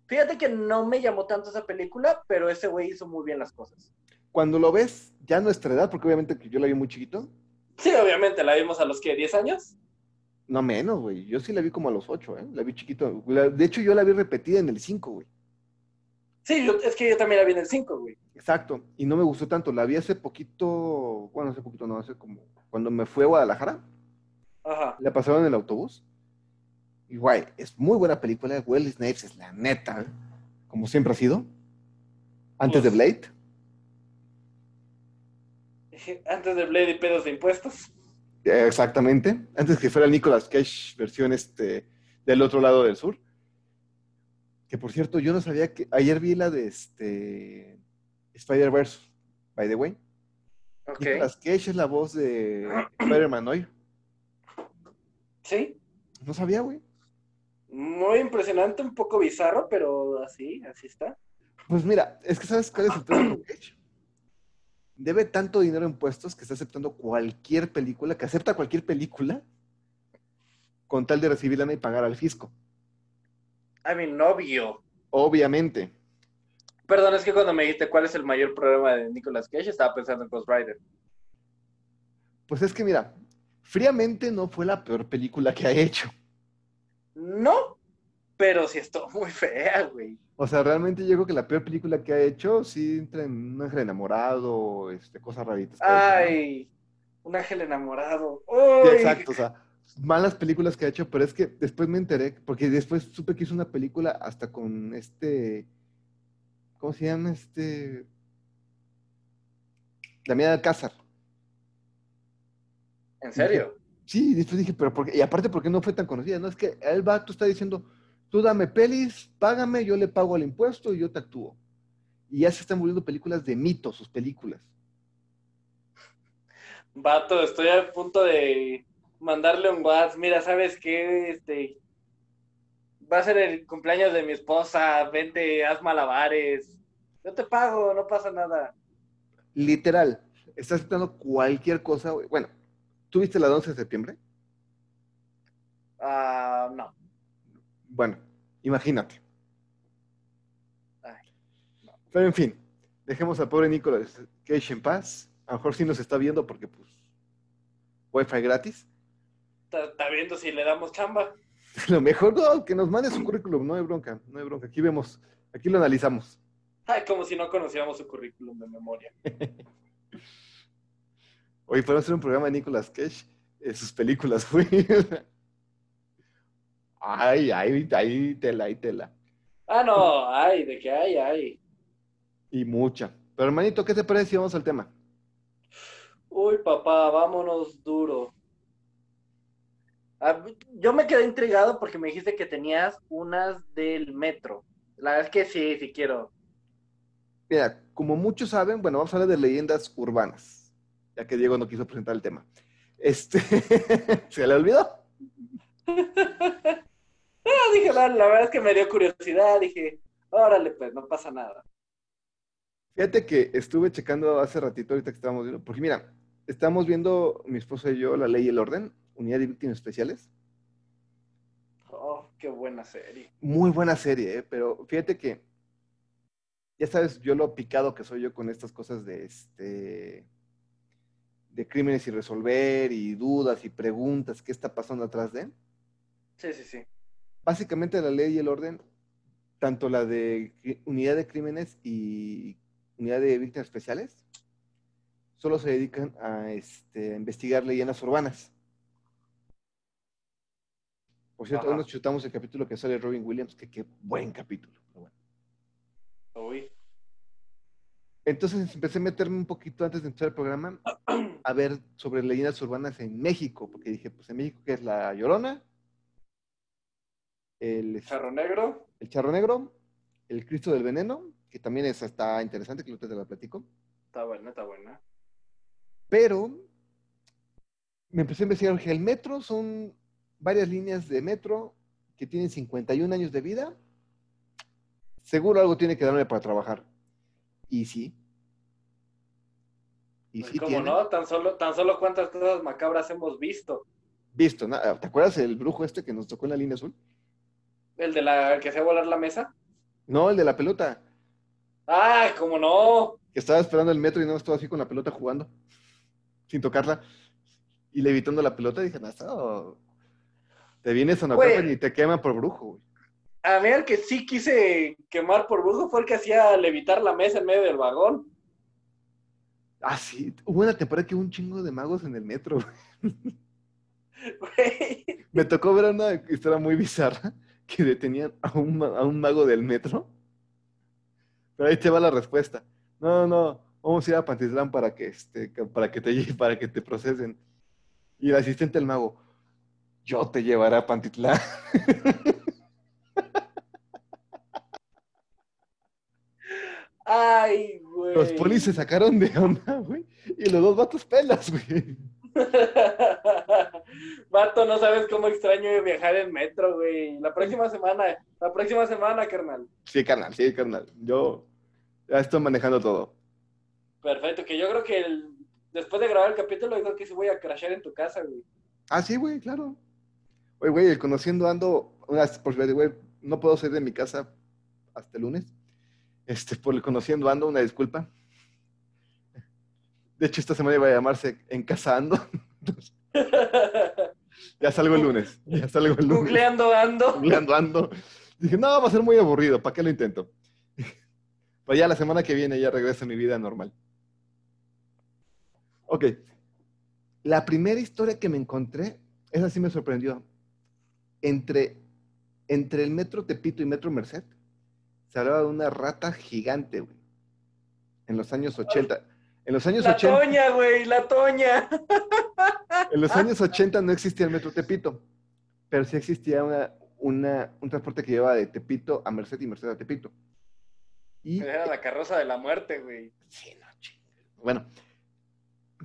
Fíjate que no me llamó tanto esa película, pero ese güey hizo muy bien las cosas. Cuando lo ves, ya a nuestra edad, porque obviamente que yo la vi muy chiquito, Sí, obviamente, la vimos a los que, 10 años. No menos, güey. Yo sí la vi como a los ocho, ¿eh? La vi chiquito. De hecho, yo la vi repetida en el 5, güey. Sí, yo- es que yo también la vi en el 5, güey. Exacto. Y no me gustó tanto. La vi hace poquito, bueno, hace poquito no, hace como cuando me fui a Guadalajara. Ajá. La pasaron en el autobús. Y guay, es muy buena película. Wesley Snipes es la neta, como siempre ha sido. Antes de Blade. Antes de Blade y pedos de impuestos. Exactamente. Antes que fuera el Nicolas Cage versión este del otro lado del sur. Que por cierto, yo no sabía que. Ayer vi la de este Spider-Verse, by the way. Ok. Nicolas Cage es la voz de Spider-Man hoy. Sí. No sabía, güey. Muy impresionante, un poco bizarro, pero así, así está. Pues mira, es que ¿sabes cuál es el tema con Cage? Debe tanto dinero en impuestos que está aceptando cualquier película, que acepta cualquier película con tal de recibir lana y pagar al fisco. A mi novio. Obviamente. Perdón, es que cuando me dijiste cuál es el mayor problema de Nicolas Cage, estaba pensando en Ghost Rider. Pues es que mira, fríamente no fue la peor película que ha hecho. No, pero sí estuvo muy fea, güey. O sea, realmente yo creo que la peor película que ha hecho sí entra en un ángel enamorado, este, cosas raritas. Ay, un ángel enamorado. Sí, exacto, o sea, malas películas que ha hecho, pero es que después me enteré, porque después supe que hizo una película hasta con este, ¿cómo se llama? Este, Damián Alcázar. ¿En serio? Sí, después dije, pero ¿por qué? Y aparte, ¿por qué no fue tan conocida? No, es que el vato está diciendo, tú dame pelis, págame, yo le pago el impuesto y yo te actúo. Y ya se están volviendo películas de mito, sus películas. Vato, estoy a punto de mandarle un WhatsApp. Mira, ¿sabes qué? Este va a ser el cumpleaños de mi esposa. Vente, haz malabares. Yo te pago, no pasa nada. Literal, está aceptando cualquier cosa. güey. Bueno, ¿tú viste la de 11 de septiembre? Ah, no. Bueno, imagínate. Ay, Pero en fin, dejemos al pobre Nicolas Cage en paz. A lo mejor sí nos está viendo porque, pues, Wi-Fi gratis. Está, viendo si le damos chamba. Lo mejor, no, que nos mande su currículum, no hay bronca, no hay bronca. Aquí vemos, aquí lo analizamos. Ay, como si no conociéramos su currículum de memoria. Oye, podemos hacer un programa de Nicolas Cage, eh, sus películas, güey. Ay, ay, ay, tela, ay, tela. Ah, no, ay, de que hay, ay. Y mucha. Pero hermanito, ¿qué te parece si vamos al tema? Uy, papá, vámonos duro. Yo me quedé intrigado porque me dijiste que tenías unas del metro. La verdad es que sí, sí quiero. Mira, como muchos saben, bueno, vamos a hablar de leyendas urbanas, ya que Diego no quiso presentar el tema. Este, ¿se le olvidó? Ah, dije, la, la verdad es que me dio curiosidad. Dije, órale, pues, no pasa nada. Fíjate que estuve checando hace ratito, ahorita que estábamos viendo, porque mira, estamos viendo mi esposa y yo La Ley y el Orden, Unidad de Víctimas Especiales. Oh, qué buena serie. Muy buena serie, ¿eh? pero fíjate que, ya sabes, yo lo picado que soy yo con estas cosas de este de crímenes y resolver y dudas y preguntas, ¿qué está pasando atrás de? Sí, sí, sí. Básicamente la ley y el orden, tanto la de unidad de crímenes y unidad de víctimas especiales, solo se dedican a este, a investigar leyendas urbanas. Por cierto, hoy Ajá. nos chutamos el capítulo que sale Robin Williams, que qué buen capítulo. pero bueno. Uy. Entonces empecé a meterme un poquito antes de empezar el programa a ver sobre leyendas urbanas en México, porque dije, pues en México, ¿qué es la Llorona? El, Charro Negro. el Charro Negro, el Cristo del Veneno, que también es, está interesante, que lo te la platico. Está buena, está buena. Pero me empecé a investigar que el metro son varias líneas de metro que tienen 51 años de vida. Seguro algo tiene que darme para trabajar. Y sí. Y Pues, sí ¿Cómo tiene. no? Tan solo, tan solo cuántas cosas macabras hemos visto. Visto, ¿no? ¿te acuerdas el brujo este que nos tocó en la línea azul? El de la el que hacía volar la mesa. No, el de la pelota, ¡Ay, cómo no! que estaba esperando el metro y no estaba así con la pelota jugando, sin tocarla, y levitando la pelota. Dije, no, te vienes a una Güey. y te queman por brujo, güey. A mí el que sí quise quemar por brujo fue el que hacía levitar la mesa en medio del vagón. Ah, sí, hubo una temporada que hubo un chingo de magos en el metro. güey. Güey. Me tocó ver una historia muy bizarra que detenían a un, a un mago del metro. Pero ahí te va la respuesta. No, no, vamos a ir a Pantitlán para que, este, para que te para que te procesen. Y el asistente del mago, yo te llevaré a Pantitlán. Ay, güey. Los polis se sacaron de onda, güey. Y los dos vatos pelas, güey. Vato, no sabes cómo extraño viajar en metro, güey. La próxima semana, la próxima semana, carnal. Sí, carnal, sí, carnal. Yo ya estoy manejando todo. Perfecto, que yo creo que el- después de grabar el capítulo, yo creo que sí voy a crashear en tu casa, güey. Ah, sí, güey, claro. Oye, güey, el conociendo ando, unas, güey, no puedo salir de mi casa hasta el lunes. Este, por el conociendo ando, una disculpa. De hecho, esta semana iba a llamarse En Casa Ando. Ya salgo el lunes. Ya salgo el lunes. Googleando ando. Googleando ando. Dije, no, va a ser muy aburrido, ¿para qué lo intento? Pues ya la semana que viene ya regreso a mi vida normal. Ok. La primera historia que me encontré, esa sí me sorprendió. Entre, entre el Metro Tepito y Metro Merced, se hablaba de una rata gigante, güey. En los años 80. En los años La 80. Toña, güey, la Toña. En los años 80 no existía el Metro Tepito, pero sí existía una, una- un transporte que llevaba de Tepito a Merced y Merced a Tepito. Y, Era la carroza de la muerte, güey. sí, no, chingue. bueno,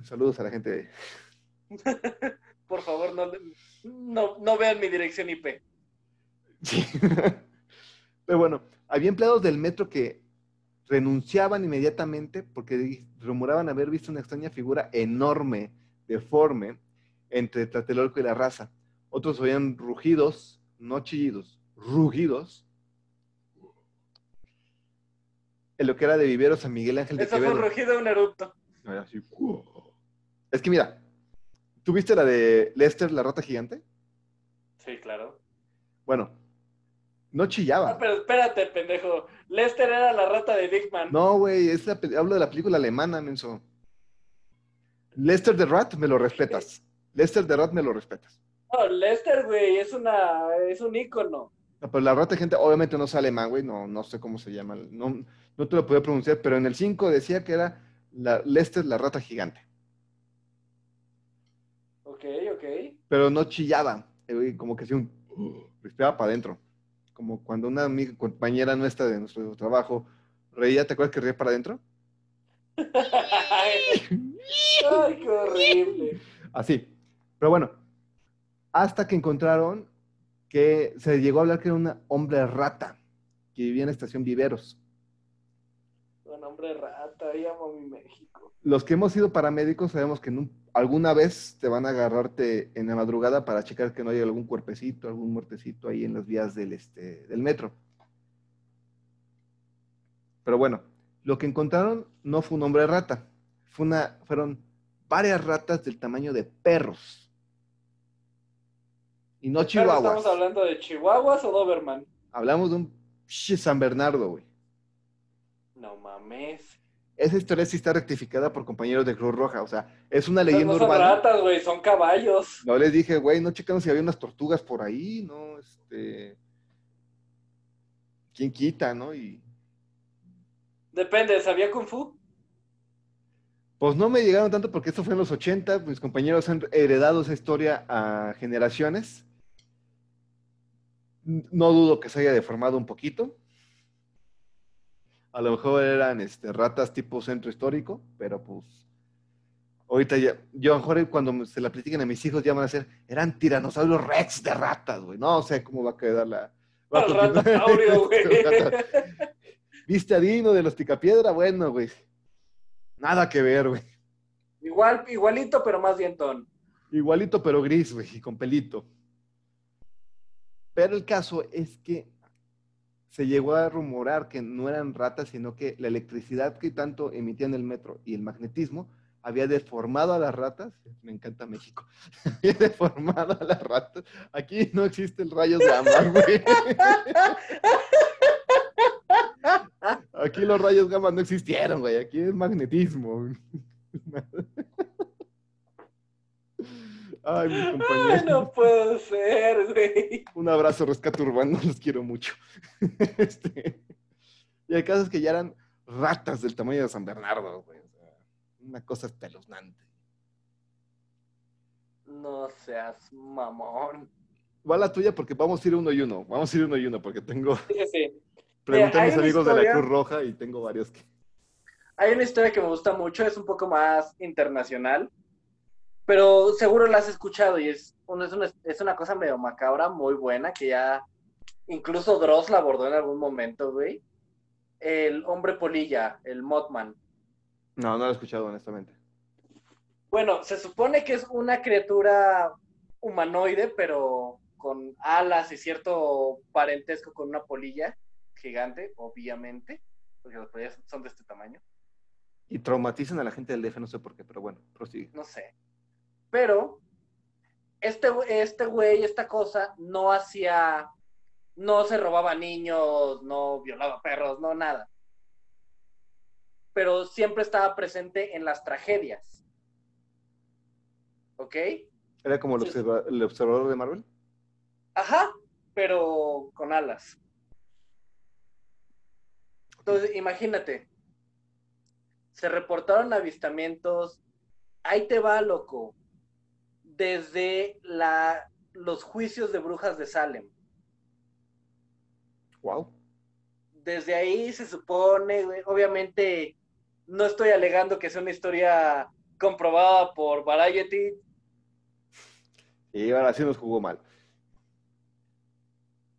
saludos a la gente de... Por favor, no, no, no vean mi dirección IP. Sí. Pero bueno, había empleados del metro que renunciaban inmediatamente porque rumoraban haber visto una extraña figura enorme, deforme, entre Tlatelolco y la raza. Otros oían rugidos, no chillidos, rugidos, en lo que era de Viveros a Miguel Ángel de Eso fue un rugido de un "Uh". Es que mira, ¿tú viste la de Lester, la rata gigante? Sí, claro. Bueno, no chillaba. Ah, pero espérate, pendejo. Lester era la rata de Big Man. No, güey, es la pe- hablo de la película alemana, menso. Lester the Rat, me lo respetas. Lester the Rat, me lo respetas. No, Lester, güey, es una, es un ícono. No, pero la rata gente, obviamente no es alemán, güey, no, no sé cómo se llama. No, no te lo podía pronunciar, pero en el 5 decía que era la, Lester la rata gigante. Ok, ok. Pero no chillaba. eh, como que hacía un, respiraba para adentro. Como cuando una amiga, compañera nuestra de nuestro trabajo reía, ¿te acuerdas que reía para adentro? Ay, qué horrible. Así. Pero bueno, hasta que encontraron que se llegó a hablar que era un hombre rata que vivía en la estación Viveros. Un hombre rata, ahí amo mi México. Los que hemos sido paramédicos sabemos que en un- alguna vez te van a agarrarte en la madrugada para checar que no haya algún cuerpecito, algún muertecito ahí en las vías del, este, del metro. Pero bueno, lo que encontraron no fue un hombre rata, fue una, fueron varias ratas del tamaño de perros. Y no chihuahuas. ¿Estamos hablando de Chihuahuas o Doberman? Hablamos de un San Bernardo, güey. No mames. Esa historia sí está rectificada por compañeros de Cruz Roja. O sea, es una leyenda no son urbana. ratas, güey, son caballos. No les dije, güey, no checaron si había unas tortugas por ahí, ¿no? Este. ¿Quién quita, no? Y. Depende, ¿sabía Kung Fu? Pues no me llegaron tanto porque esto fue en los 80. Mis compañeros han heredado esa historia a generaciones. No dudo que se haya deformado un poquito. A lo mejor eran este, ratas tipo centro histórico, pero pues. Ahorita ya, yo a lo mejor cuando se la platiquen a mis hijos ya van a ser, eran tiranosaurios rex de ratas, güey. No sé cómo va a quedar la. va a ratasaurio, güey. ¿Viste a Dino de los Picapiedra? Bueno, güey. Nada que ver, güey. Igual, igualito, pero más dientón. Igualito pero gris, güey, y con pelito. Pero el caso es que se llegó a rumorar que no eran ratas, sino que la electricidad que tanto emitían el metro y el magnetismo había deformado a las ratas. Me encanta México. Había deformado a las ratas. Aquí no existe el rayos gamma, güey. Aquí los rayos gamma no existieron, güey. Aquí es magnetismo. Ay, mis Ay, compañeros. no puedo ser, güey. Un abrazo, rescate urbano, los quiero mucho. Este, y el caso es que ya eran ratas del tamaño de San Bernardo, güey. Una cosa espeluznante. No seas mamón. Va la tuya porque vamos a ir uno y uno. Vamos a ir uno y uno porque tengo. Sí, sí. Pregunté a mis amigos de la Cruz Roja y tengo varios que. Hay una historia que me gusta mucho, es un poco más internacional, pero seguro la has escuchado y es, una- es, una, es una cosa medio macabra, muy buena, que ya incluso Dross la abordó en algún momento, güey. El hombre polilla, el Mothman. No, no lo he escuchado, honestamente. Bueno, se supone que es una criatura humanoide, pero con alas y cierto parentesco con una polilla gigante, obviamente, porque las polillas son de este tamaño. Y traumatizan a la gente del DF, no sé por qué, pero bueno, prosigue. no sé. Pero este, güey- este güey, esta cosa, no hacía, no se robaba niños, no violaba perros, no nada. Pero siempre estaba presente en las tragedias. ¿Ok? ¿Era como el, Sí. observa- el observador de Marvel? Ajá, pero con alas. Entonces, imagínate. Se reportaron avistamientos. Ahí te va, loco. Desde la, los juicios de brujas de Salem. Wow. Desde ahí se supone, obviamente, no estoy alegando que sea una historia comprobada por Variety, Y ahora sí nos jugó mal.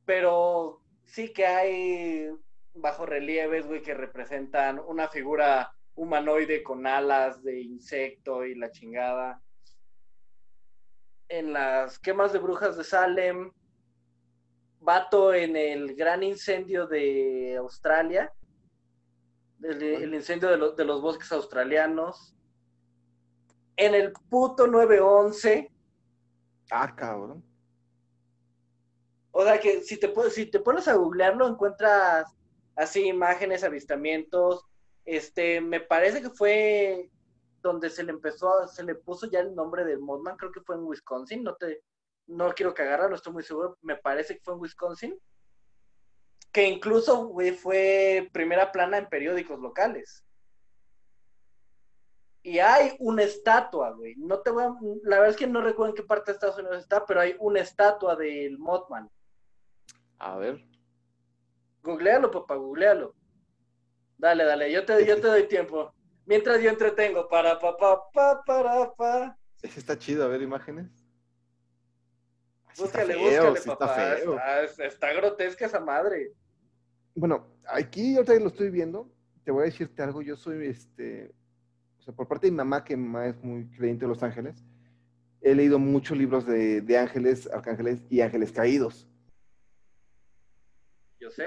pero sí que hay bajo relieves, güey, que representan una figura humanoide con alas de insecto y la chingada. En las quemas de brujas de Salem, Vato en el gran incendio de Australia, el, el incendio de, lo- de los bosques australianos, en el puto 911, Ah, cabrón. O sea que si te, si te pones a googlearlo, encuentras así imágenes, avistamientos. Este, me parece que fue donde se le empezó, a- se le puso ya el nombre del Mothman, creo que fue en Wisconsin, no te, no quiero cagarla, no estoy muy seguro, me parece que fue en Wisconsin. Que incluso, güey, fue primera plana en periódicos locales. Y hay una estatua, güey. No te voy a... La verdad es que no recuerdo en qué parte de Estados Unidos está, pero hay una estatua del Mothman. A ver. Googlealo, papá, googlealo. Dale, dale, yo te, yo te doy tiempo. Mientras yo entretengo, para, papá, pa, para, pa. Ese está chido, a ver imágenes. Sí está Búscale, feo, búscale, sí está papá. feo. Está, está grotesca esa madre. Bueno, aquí ahorita lo estoy viendo, te voy a decirte algo. Yo soy, este, o sea, por parte de mi mamá, que mi mamá es muy creyente de los ángeles, he leído muchos libros de, de ángeles, arcángeles y ángeles caídos. Yo sé.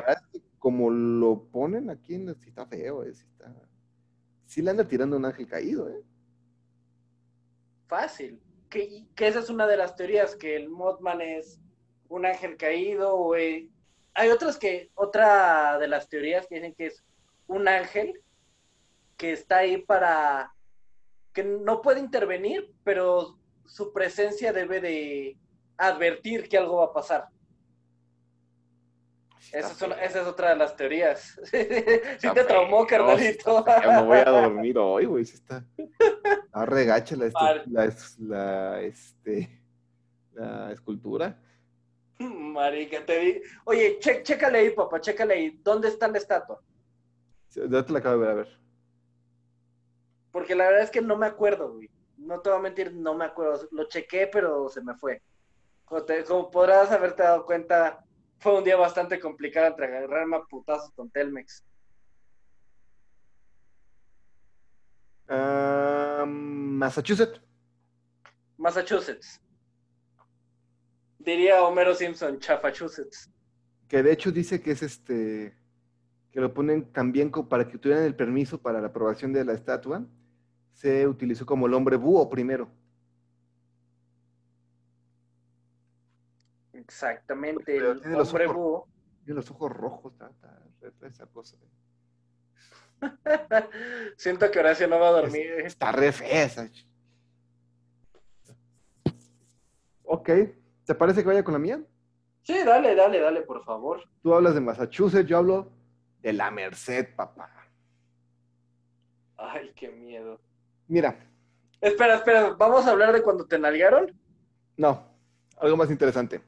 Como lo ponen aquí, en sí está feo, eh, sí está... Sí le anda tirando un ángel caído, ¿eh? Fácil. Que, esa es una de las teorías, que el Mothman es un ángel caído, güey. Hay otras que, otra de las teorías que dicen que es un ángel que está ahí para, que no puede intervenir, pero su presencia debe de advertir que algo va a pasar. Esa es, una- feo. esa es otra de las teorías. sí Está te traumó, carnalito. feo, no voy a dormir hoy, güey. Sí está. Está regacha la, la, la, este, la escultura. Marica, te di. Oye, che- chécale ahí, papá, chécale ahí. ¿Dónde está la estatua? Ya te la acabo de ver, a ver. Porque la verdad es que no me acuerdo, güey. No te voy a mentir, no me acuerdo. Lo chequé, pero se me fue. Como, te- como podrás haberte dado cuenta, fue un día bastante complicado entre agarrarme a putazos con Telmex. Ah, Massachusetts. Massachusetts. Diría Homero Simpson, Chafachusetts. Que de hecho dice que es este. Que lo ponen también para que tuvieran el permiso para la aprobación de la estatua. Se utilizó como el hombre búho primero. Exactamente, Pero el tiene los hombre ojos- búho. Tiene los ojos rojos, está re- esa cosa. Siento que Horacio no va a dormir. Está re fea esa. Ok, ¿te parece que vaya con la mía? Sí, dale, dale, dale, por favor. Tú hablas de Massachusetts, yo hablo de la Merced, papá. Ay, qué miedo. Mira, Espera, espera, ¿vamos a hablar de cuando te nalgaron? no, algo más interesante.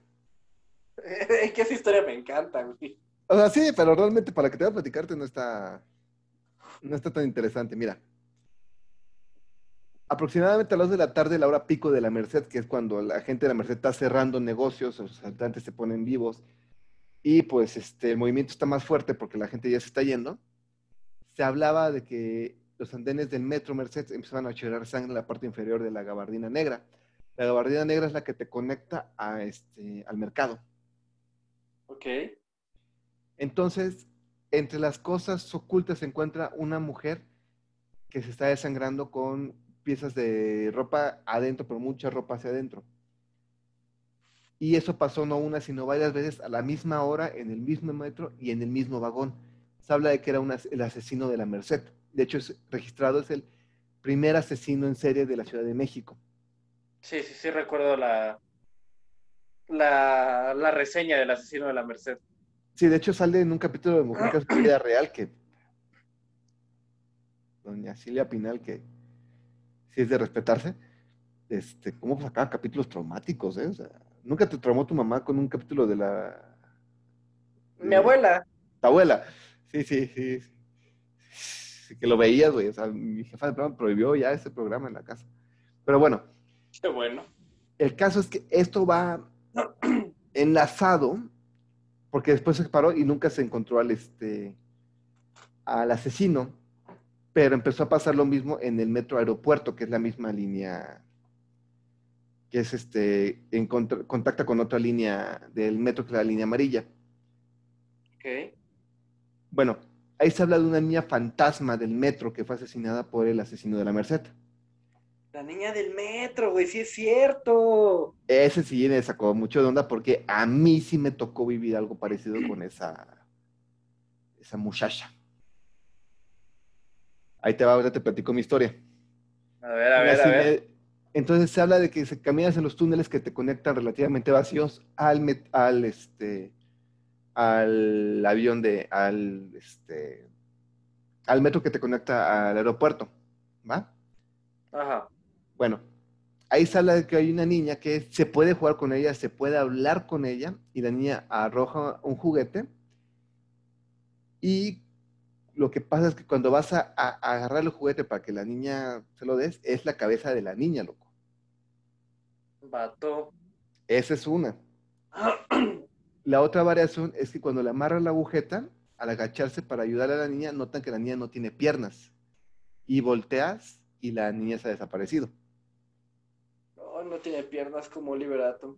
Es que esa historia me encanta, güey. O sea, sí, pero realmente para que te voy a platicarte no está, no está tan interesante. Mira, aproximadamente a las dos de la tarde, la hora pico de la Merced, que es cuando la gente de la Merced está cerrando negocios, los asaltantes se ponen vivos y pues este, el movimiento está más fuerte porque la gente ya se está yendo. Se hablaba de que los andenes del metro Merced empezaban a chorrear sangre en la parte inferior de la gabardina negra. La gabardina negra es la que te conecta a este, al mercado. Ok. Entonces, entre las cosas ocultas se encuentra una mujer que se está desangrando con piezas de ropa adentro, pero mucha ropa hacia adentro. Y eso pasó no una, sino varias veces a la misma hora, en el mismo metro y en el mismo vagón. Se habla de que era un el asesino de la Merced. De hecho, es registrado, es el primer asesino en serie de la Ciudad de México. Sí, sí, sí, recuerdo la, la, la reseña del asesino de la Merced. Sí, de hecho sale en un capítulo de Mujer Casos de Vida Real que doña Silvia Pinal, que sí es de respetarse, este, cómo sacaba capítulos traumáticos, ¿eh? O sea, ¿nunca te traumó tu mamá con un capítulo de la... Mi abuela. Tu abuela. Sí, sí, sí. sí. Sí, que lo veías, güey. O sea, mi jefa de programa prohibió ya ese programa en la casa. Pero bueno, Qué bueno. el caso es que esto va enlazado, porque después se paró y nunca se encontró al, este, al asesino, pero empezó a pasar lo mismo en el metro aeropuerto, que es la misma línea, que es este, en contra- contacta con otra línea del metro, que es la línea amarilla. Ok. Bueno, ahí se habla de una niña fantasma del metro que fue asesinada por el asesino de la Merced. La niña del metro, güey, sí es cierto. Ese sí me sacó mucho de onda porque a mí sí me tocó vivir algo parecido con esa, esa muchacha. Ahí te va, ahora te platico mi historia. A ver, a ver, a ver. me- Entonces se habla de que se caminas en los túneles que te conectan relativamente vacíos al, met- al, este, al avión de, al, este, al metro que te conecta al aeropuerto, ¿va? Ajá. Bueno, ahí sale de que hay una niña que se puede jugar con ella, se puede hablar con ella, y la niña arroja un juguete. Y lo que pasa es que cuando vas a, a- a agarrar el juguete para que la niña se lo des, es la cabeza de la niña, loco. Vato. Esa es una. La otra variación es que cuando le amarran la agujeta, al agacharse para ayudar a la niña, notan que la niña no tiene piernas. Y volteas y la niña se ha desaparecido. No, no tiene piernas como Liberato.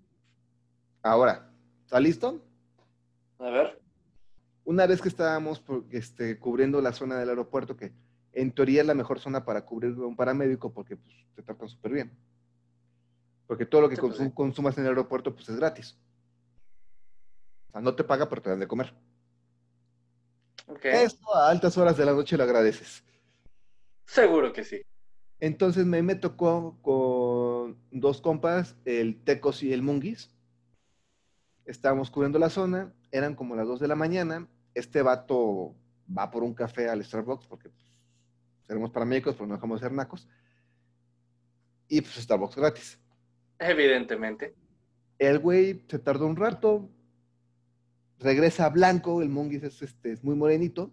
Ahora, ¿está listo? A ver. Una vez que estábamos por- este, cubriendo la zona del aeropuerto, que en teoría es la mejor zona para cubrir un paramédico porque pues, te tratan súper bien. Porque todo lo que Sí, pues, consum- sí. consumas en el aeropuerto pues es gratis. O sea, no te paga, pero te dan de comer. Ok. Esto a altas horas de la noche lo agradeces. Seguro que sí. Entonces me, me tocó con dos compas, el Tecos y el Mungis. Estábamos cubriendo la zona, eran como las 2 de la mañana. Este vato va por un café al Starbucks porque pues, seremos paramédicos, pero no dejamos de ser nacos. Y pues Starbucks gratis. Evidentemente. El güey se tardó un rato, regresa blanco, el Mungis es, este, es muy morenito.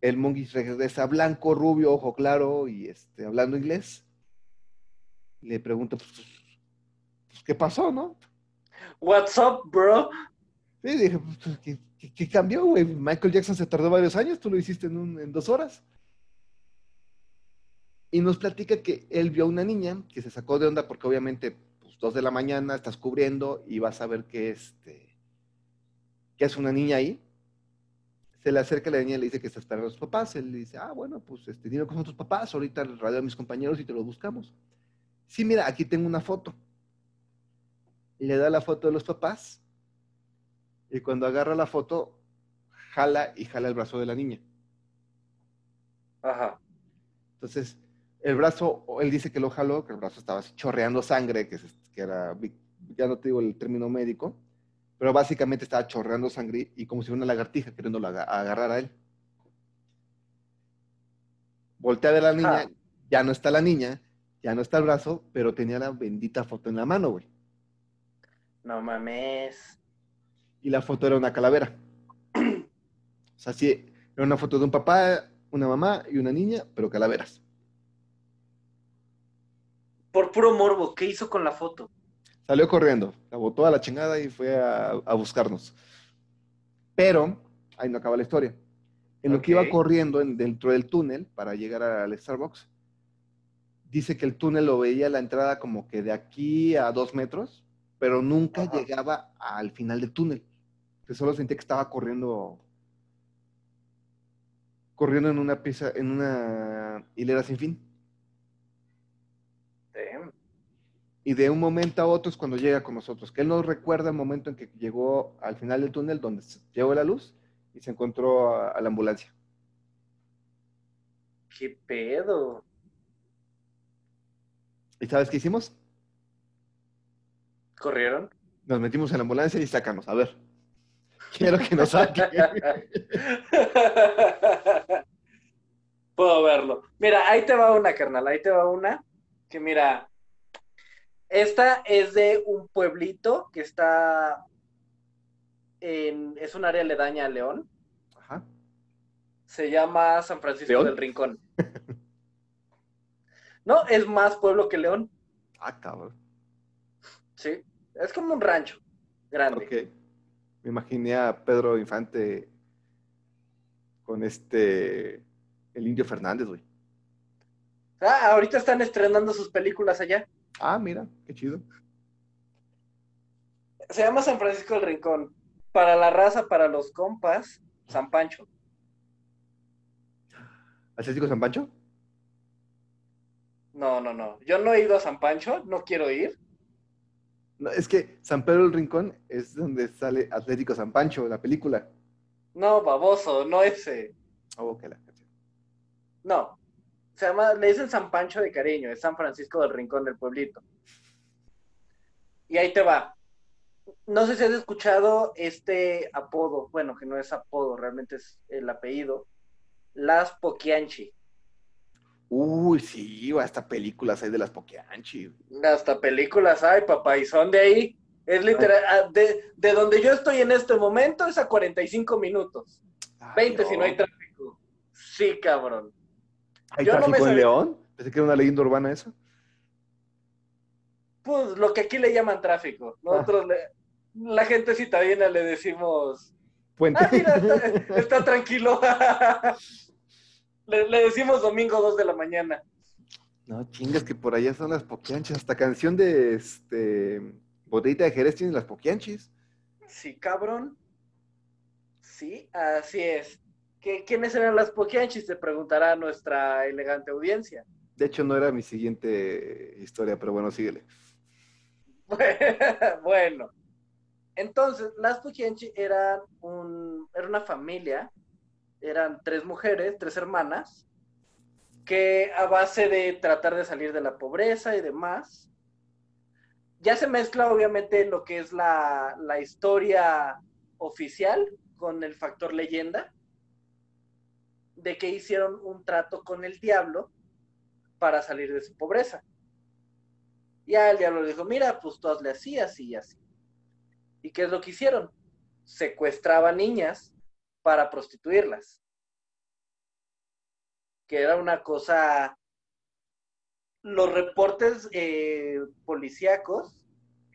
El Mungis regresa blanco, rubio, ojo claro y este, hablando inglés. Le pregunto, pues, pues, ¿qué pasó, no? What's up, bro? Sí, dije, pues, ¿qué, qué- qué cambió, güey? Michael Jackson se tardó varios años, tú lo hiciste en, un- en dos horas. Y nos platica que él vio a una niña que se sacó de onda porque obviamente, pues, dos de la mañana, estás cubriendo y vas a ver que, este, que es una niña ahí. Se le acerca a la niña y le dice que está esperando a sus papás. Él le dice, ah, bueno, pues este, dime cómo son tus papás. Ahorita radio a mis compañeros y te los buscamos. Sí, mira, aquí tengo una foto. Le da la foto de los papás y cuando agarra la foto, jala y jala el brazo de la niña. Ajá. Entonces, el brazo, él dice que lo jaló, que el brazo estaba chorreando sangre, que, era, ya no te digo el término médico, pero básicamente estaba chorreando sangre y como si fuera una lagartija queriendo agarrar a él. Voltea a ver a la niña, ya no está la niña, ya no está el brazo, pero tenía la bendita foto en la mano, güey. No mames. Y la foto era una calavera. O sea, sí, era una foto de un papá, una mamá y una niña, pero calaveras. Por puro morbo, ¿qué hizo con la foto? Salió corriendo, la botó a la chingada y fue a, a buscarnos. Pero, ahí no acaba la historia. En lo que iba corriendo en- dentro del túnel para llegar al Starbucks, dice que el túnel lo veía la entrada como que de aquí a dos metros, pero nunca Ajá. llegaba al final del túnel. Que solo sentía que estaba corriendo corriendo en una pieza, en una hilera sin fin. Damn. Y de un momento a otro es cuando llega con nosotros, que él nos recuerda el momento en que llegó al final del túnel donde se- llegó la luz y se encontró a, a la ambulancia. ¿Qué pedo? ¿Y sabes qué hicimos? ¿Corrieron? Nos metimos en la ambulancia y sacamos. A ver, quiero que nos saque. Puedo verlo. Mira, ahí te va una, carnal, ahí te va una. Que mira, esta es de un pueblito que está en, es un área aledaña a León. Ajá. Se llama San Francisco ¿León? del Rincón. No, es más pueblo que León. Ah, cabrón. Sí, es como un rancho grande. Ok. Me imaginé a Pedro Infante con este, el Indio Fernández, güey. Ah, ahorita están estrenando sus películas allá. Ah, mira, qué chido. Se llama San Francisco del Rincón. Para la raza, para los compas, San Pancho. ¿Atlético San Pancho? No, no, no. Yo no he ido a San Pancho, no quiero ir. No, es que San Pedro del Rincón es donde sale Atlético San Pancho, la película. No, baboso, no ese. Oh, la canción. No. Se llama, le dicen San Pancho de cariño, es San Francisco del Rincón del pueblito. Y ahí te va. No sé si has escuchado este apodo, bueno, que no es apodo, realmente es el apellido. Las Poquianchi. Uy, sí, hasta películas hay de las Pokeanchi. Hasta películas hay, papá, y son de ahí. Es literal, ah, de, de donde yo estoy en este momento es a 45 minutos. Ay, 20 si no hay tráfico. Sí, cabrón. ¿Hay yo no tráfico me en sabía- León? Pensé que era una leyenda urbana eso. Pues lo que aquí le llaman tráfico. Nosotros, le- la gente citadina le decimos, Puente. ah, mira, está, está tranquilo. le, le decimos domingo 2 de la mañana. No, chingas, que por allá son las Pokeanchis. Hasta canción de este Botellita de Jerez tiene las Pokeanchis. Sí, cabrón. Sí, así es. ¿Qué, ¿Quiénes eran las Pokeanchis? Te preguntará nuestra elegante audiencia. De hecho, no era mi siguiente historia, pero bueno, síguele. bueno, entonces las Pokianchi eran un, era una familia, eran tres mujeres, tres hermanas, que a base de tratar de salir de la pobreza y demás, ya se mezcla obviamente lo que es la, la historia oficial con el factor leyenda, de que hicieron un trato con el diablo para salir de su pobreza. Ya el diablo le dijo, mira, pues tú hazle así, así y así. ¿Y qué es lo que hicieron? Secuestraban niñas para prostituirlas. Que era una cosa... Los reportes eh, policíacos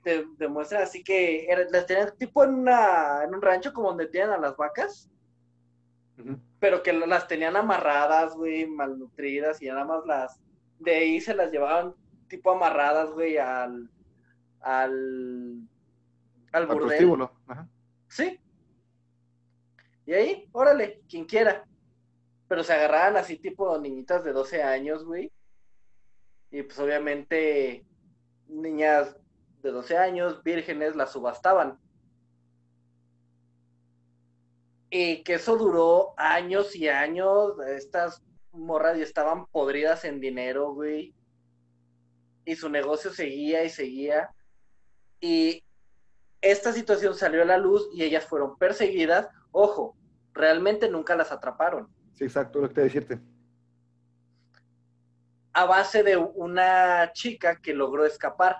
te demuestran así que era- las tenían tipo en, una, en un rancho como donde tienen a las vacas, pero que las tenían amarradas, güey, malnutridas y nada más las... De ahí se las llevaban tipo amarradas, güey, al... al... al Al burdel. prostíbulo. Ajá. Sí. Y ahí, órale, quien quiera. Pero se agarraban así tipo niñitas de 12 años, güey. Y pues obviamente niñas de 12 años, vírgenes, las subastaban. Y que eso duró años y años. Estas morras ya estaban podridas en dinero, güey. Y su negocio seguía y seguía. Y esta situación salió a la luz y ellas fueron perseguidas. Ojo, realmente nunca las atraparon. Sí, exacto, lo que te decirte. A base de una chica que logró escapar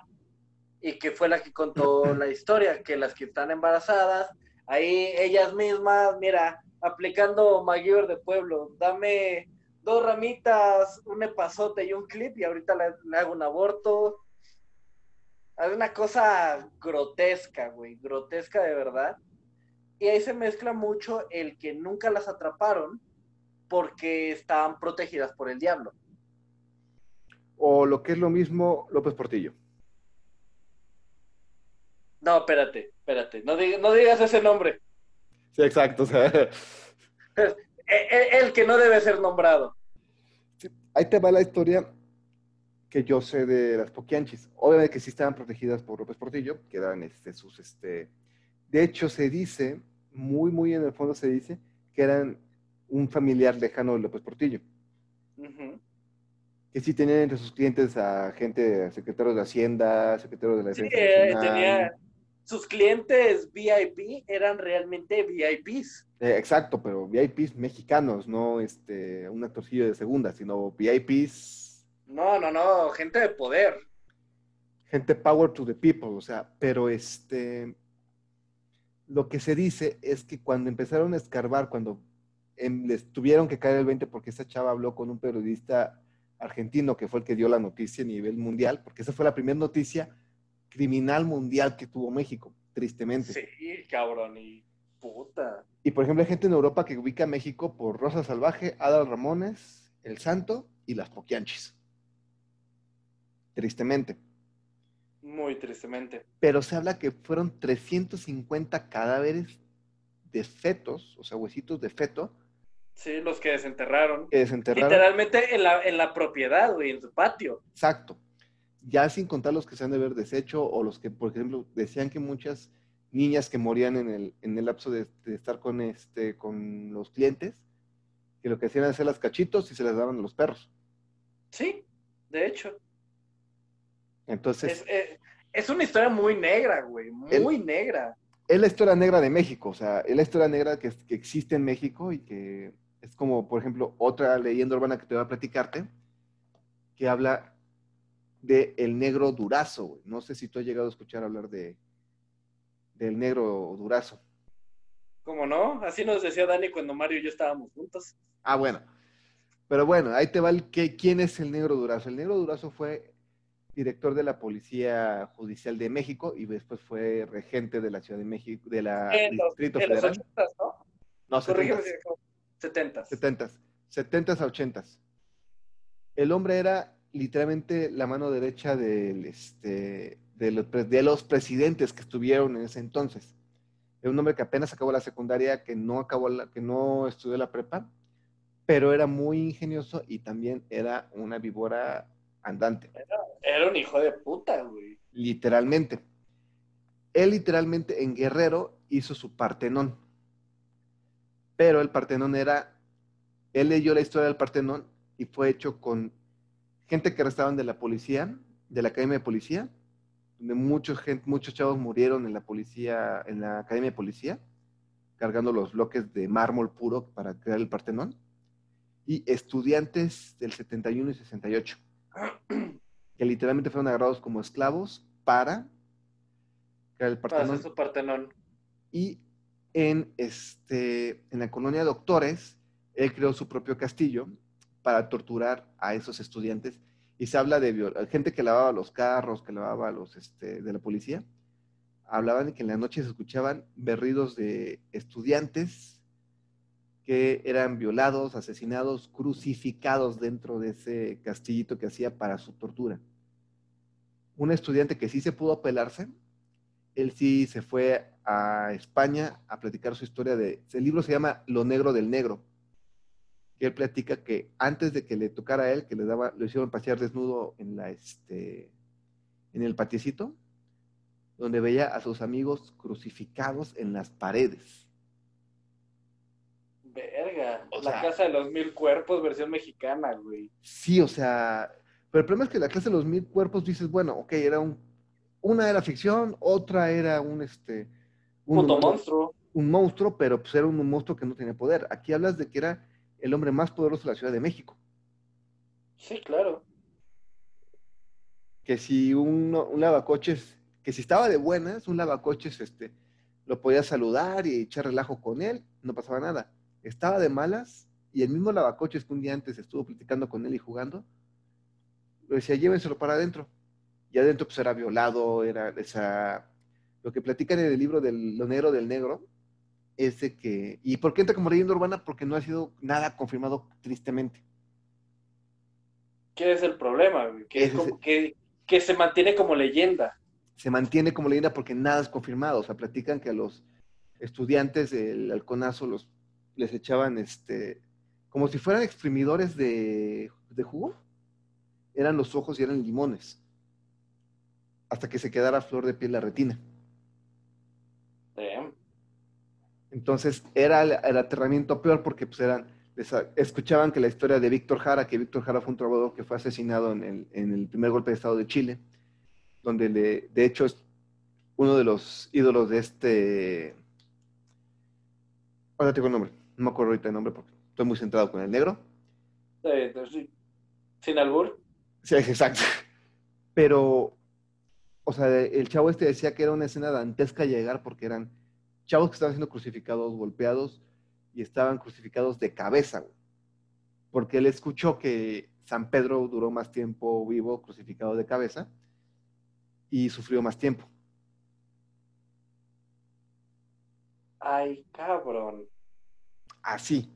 y que fue la que contó la historia, que las que están embarazadas, ahí ellas mismas, mira, aplicando MacGyver de pueblo, dame dos ramitas, un epazote y un clip y ahorita le, le hago un aborto. Es una cosa grotesca, güey, grotesca de verdad. Y ahí se mezcla mucho el que nunca las atraparon porque estaban protegidas por el diablo. O lo que es lo mismo, López Portillo. No, espérate, espérate, no, diga- no digas ese nombre. Sí, exacto. O sea, El, que no debe ser nombrado. ahí te va la historia que yo sé de las Poquianchis. Obviamente que sí estaban protegidas por López Portillo, que eran este, sus, este... De hecho, se dice, muy, muy en el fondo se dice, que eran un familiar lejano de López Portillo. Que sí tenían entre sus clientes a gente, secretarios de Hacienda, secretarios de la Sí, Defensa eh, Nacional. tenía, sus clientes VIP eran realmente VIPs. Eh, exacto, pero VIPs mexicanos, no este, un actorcillo de segunda, sino VIPs, No, no, no, gente de poder. gente power to the people, o sea, pero este, lo que se dice es que cuando empezaron a escarbar, cuando les tuvieron que caer el 20 porque esta chava habló con un periodista argentino que fue el que dio la noticia a nivel mundial, porque esa fue la primera noticia criminal mundial que tuvo México, tristemente. Sí, cabrón, y puta. Y por ejemplo, hay gente en Europa que ubica a México por Rosa Salvaje, Adal Ramones, El Santo y las Poquianchis. Tristemente. Muy tristemente. Pero se habla que fueron 350 cadáveres de fetos, o sea, huesitos de feto, Sí, los que desenterraron. que desenterraron. Literalmente en la, en la propiedad, güey, en su patio. Exacto. Ya sin contar los que se han de haber deshecho o los que, por ejemplo, decían que muchas niñas que morían en el, en el lapso de, de estar con, este, con los clientes, que lo que hacían era hacer las cachitos y se las daban a los perros. Sí, de hecho. Entonces, Es, eh, es una historia muy negra, güey, muy negra. es la historia negra de México, o sea, es la historia negra que, que existe en México y que es como, por ejemplo, otra leyenda urbana que te voy a platicarte, que habla de el negro durazo. güey. No sé si tú has llegado a escuchar hablar de del negro durazo. ¿Cómo no? Así nos decía Dani cuando Mario y yo estábamos juntos. Ah, bueno. Pero bueno, ahí te va el que, quién es el negro durazo. El negro durazo fue director de la Policía Judicial de México y después fue regente de la Ciudad de México, de la En los, Distrito en los Federal. 80, ¿no? No, Corrígeme 70. si me equivoco. 70. 70, 70 a 80. El hombre era literalmente la mano derecha del, este, de, los, de los presidentes que estuvieron en ese entonces. Era un hombre que apenas acabó la secundaria, que no, acabó la- que no estudió la prepa, pero era muy ingenioso y también era una víbora andante, Era un hijo de puta, güey. literalmente. Él literalmente en Guerrero hizo su Partenón, pero el Partenón era, él leyó la historia del Partenón y fue hecho con gente que arrestaban de la policía, de la Academia de Policía, donde muchos, gen- muchos chavos murieron en la policía, en la Academia de Policía, cargando los bloques de mármol puro para crear el Partenón, y estudiantes del 71 y 68, que literalmente fueron agarrados como esclavos para crear el Para Partenón. hacer su Partenón. Y en, este, en la colonia Doctores, él creó su propio castillo para torturar a esos estudiantes. Y se habla de gente que lavaba los carros, que lavaba los este, de la policía. Hablaban de que en la noche se escuchaban berridos de estudiantes que eran violados, asesinados, crucificados dentro de ese castillito que hacía para su tortura. Un estudiante que sí se pudo apelarse, él sí se fue a España a platicar su historia de... El libro se llama Lo Negro del Negro, que él platica que antes de que le tocara a él, que le daba, lo hicieron pasear desnudo en la, este, en el patiecito, donde veía a sus amigos crucificados en las paredes. Verga. O la sea- casa de los mil cuerpos, versión mexicana, güey. Sí, o sea, pero el problema es que la clase de los mil cuerpos dices, bueno, ok, era un, una era ficción, otra era un, este, un Puto humano- monstruo. un monstruo, pero pues era un monstruo que no tenía poder. Aquí hablas de que era el hombre más poderoso de la Ciudad de México. Sí, claro. Que si un, un lavacoches, que si estaba de buenas, un lavacoches, este, lo podía saludar y echar relajo con él, no pasaba nada. Estaba de malas y el mismo lavacoches que un día antes estuvo platicando con él y jugando, lo decía, llévenselo para adentro. Y adentro pues era violado, era esa... Lo que platican en el libro del Lo Negro del Negro, es de que... ¿Y por qué entra como leyenda urbana? Porque no ha sido nada confirmado tristemente. ¿Qué es el problema? Que, es como- que, que se mantiene como leyenda. se mantiene como leyenda porque nada es confirmado. O sea, platican que a los estudiantes del halconazo los, les echaban este, como si fueran exprimidores de, de jugo. Eran los ojos y eran limones. Hasta que se quedara flor de piel la retina. Damn. Entonces era el, el aterramiento peor porque pues eran, les escuchaban que la historia de Víctor Jara, que Víctor Jara fue un trovador que fue asesinado en el, en el primer golpe de Estado de Chile, donde le- de hecho es uno de los ídolos de este... Ahora tengo el nombre, no me acuerdo ahorita el nombre porque estoy muy centrado con el negro. Sí. Sin albur. Sí, exacto. Pero, o sea, el chavo este decía que era una escena dantesca llegar porque eran chavos que estaban siendo crucificados, golpeados y estaban crucificados de cabeza, güey. Porque él escuchó que San Pedro duró más tiempo vivo crucificado de cabeza y sufrió más tiempo. Ay, cabrón. Así.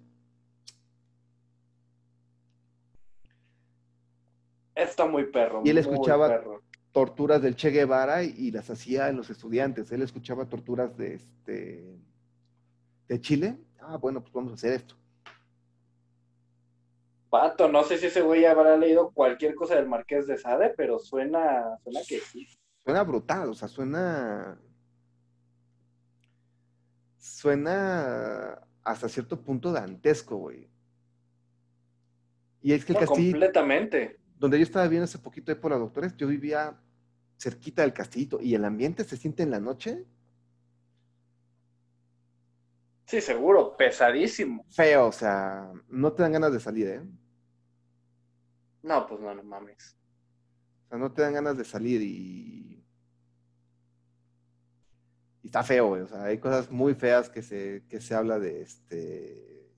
Está muy perro. Y él escuchaba- perro. torturas del Che Guevara y, y las hacía en los estudiantes. Él escuchaba torturas de este de Chile. Ah, bueno, pues vamos a hacer esto. Pato, no sé si ese güey habrá leído cualquier cosa del Marqués de Sade, pero suena, suena que sí. Suena brutal, o sea, suena. Suena hasta cierto punto dantesco, güey. Y es que el No, castillo, completamente. donde yo estaba viendo hace poquito ahí por la doctores, yo vivía cerquita del castillito y el ambiente se siente en la noche Sí, seguro, pesadísimo. feo, o sea, no te dan ganas de salir, ¿eh? No, pues no, no mames. O sea, no te dan ganas de salir y. Y está feo, güey. O sea, hay cosas muy feas que se, que se habla de este.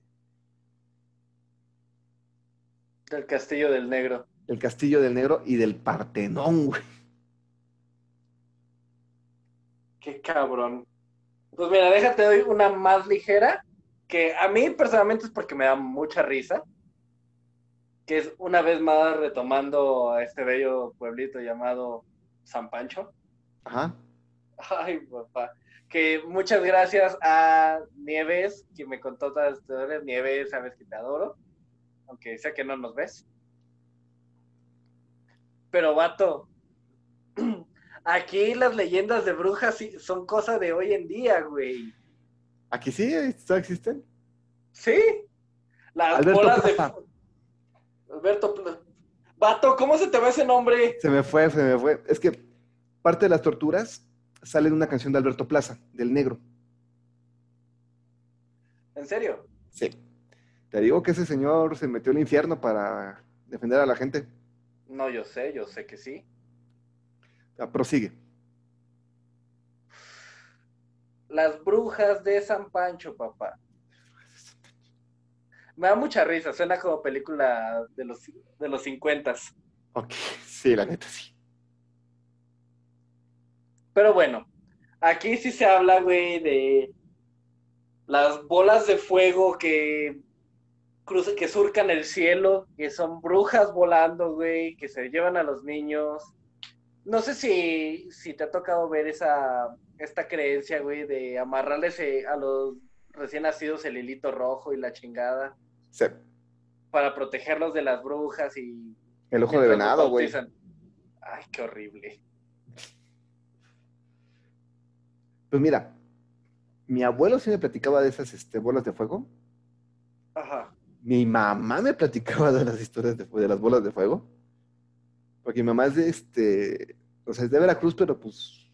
Del Castillo del Negro. El Castillo del Negro y del Partenón, güey. Qué cabrón. Pues mira, déjate doy una más ligera, que a mí personalmente es porque me da mucha risa, que es una vez más retomando a este bello pueblito llamado San Pancho. Ajá. Ay, papá. Que muchas gracias a Nieves, quien me contó todas las historias. Nieves, sabes que te adoro, aunque sé que no nos ves. Pero, vato, aquí las leyendas de brujas son cosa de hoy en día, güey. Aquí sí, ¿todavía existen? ¿Sí? Las Alberto bolas de... Plaza. Alberto Pla- Vato, ¿cómo se te va ese nombre? Se me fue, se me fue. Es que parte de las torturas sale de una canción de Alberto Plaza, del negro. ¿En serio? Sí. Te digo que ese señor se metió al infierno para defender a la gente. No, yo sé, yo sé que sí. Sea, prosigue. Las brujas de San Pancho, papá. Me da mucha risa, suena como película de los, de los 50. Ok, sí, la neta sí. Pero bueno, aquí sí se habla, güey, de las bolas de fuego que cruzan, que surcan el cielo, que son brujas volando, güey, que se llevan a los niños. No sé si, si te ha tocado ver esa, esta creencia, güey, de amarrarles eh, a los recién nacidos el hilito rojo y la chingada Sí. para protegerlos de las brujas y El ojo de venado, güey. Ay, qué horrible. Pues mira, mi abuelo sí me platicaba de esas este, bolas de fuego. Ajá. Mi mamá me platicaba de las historias de, de las bolas de fuego. Porque mi mamá es de este, o sea, es de Veracruz, pero pues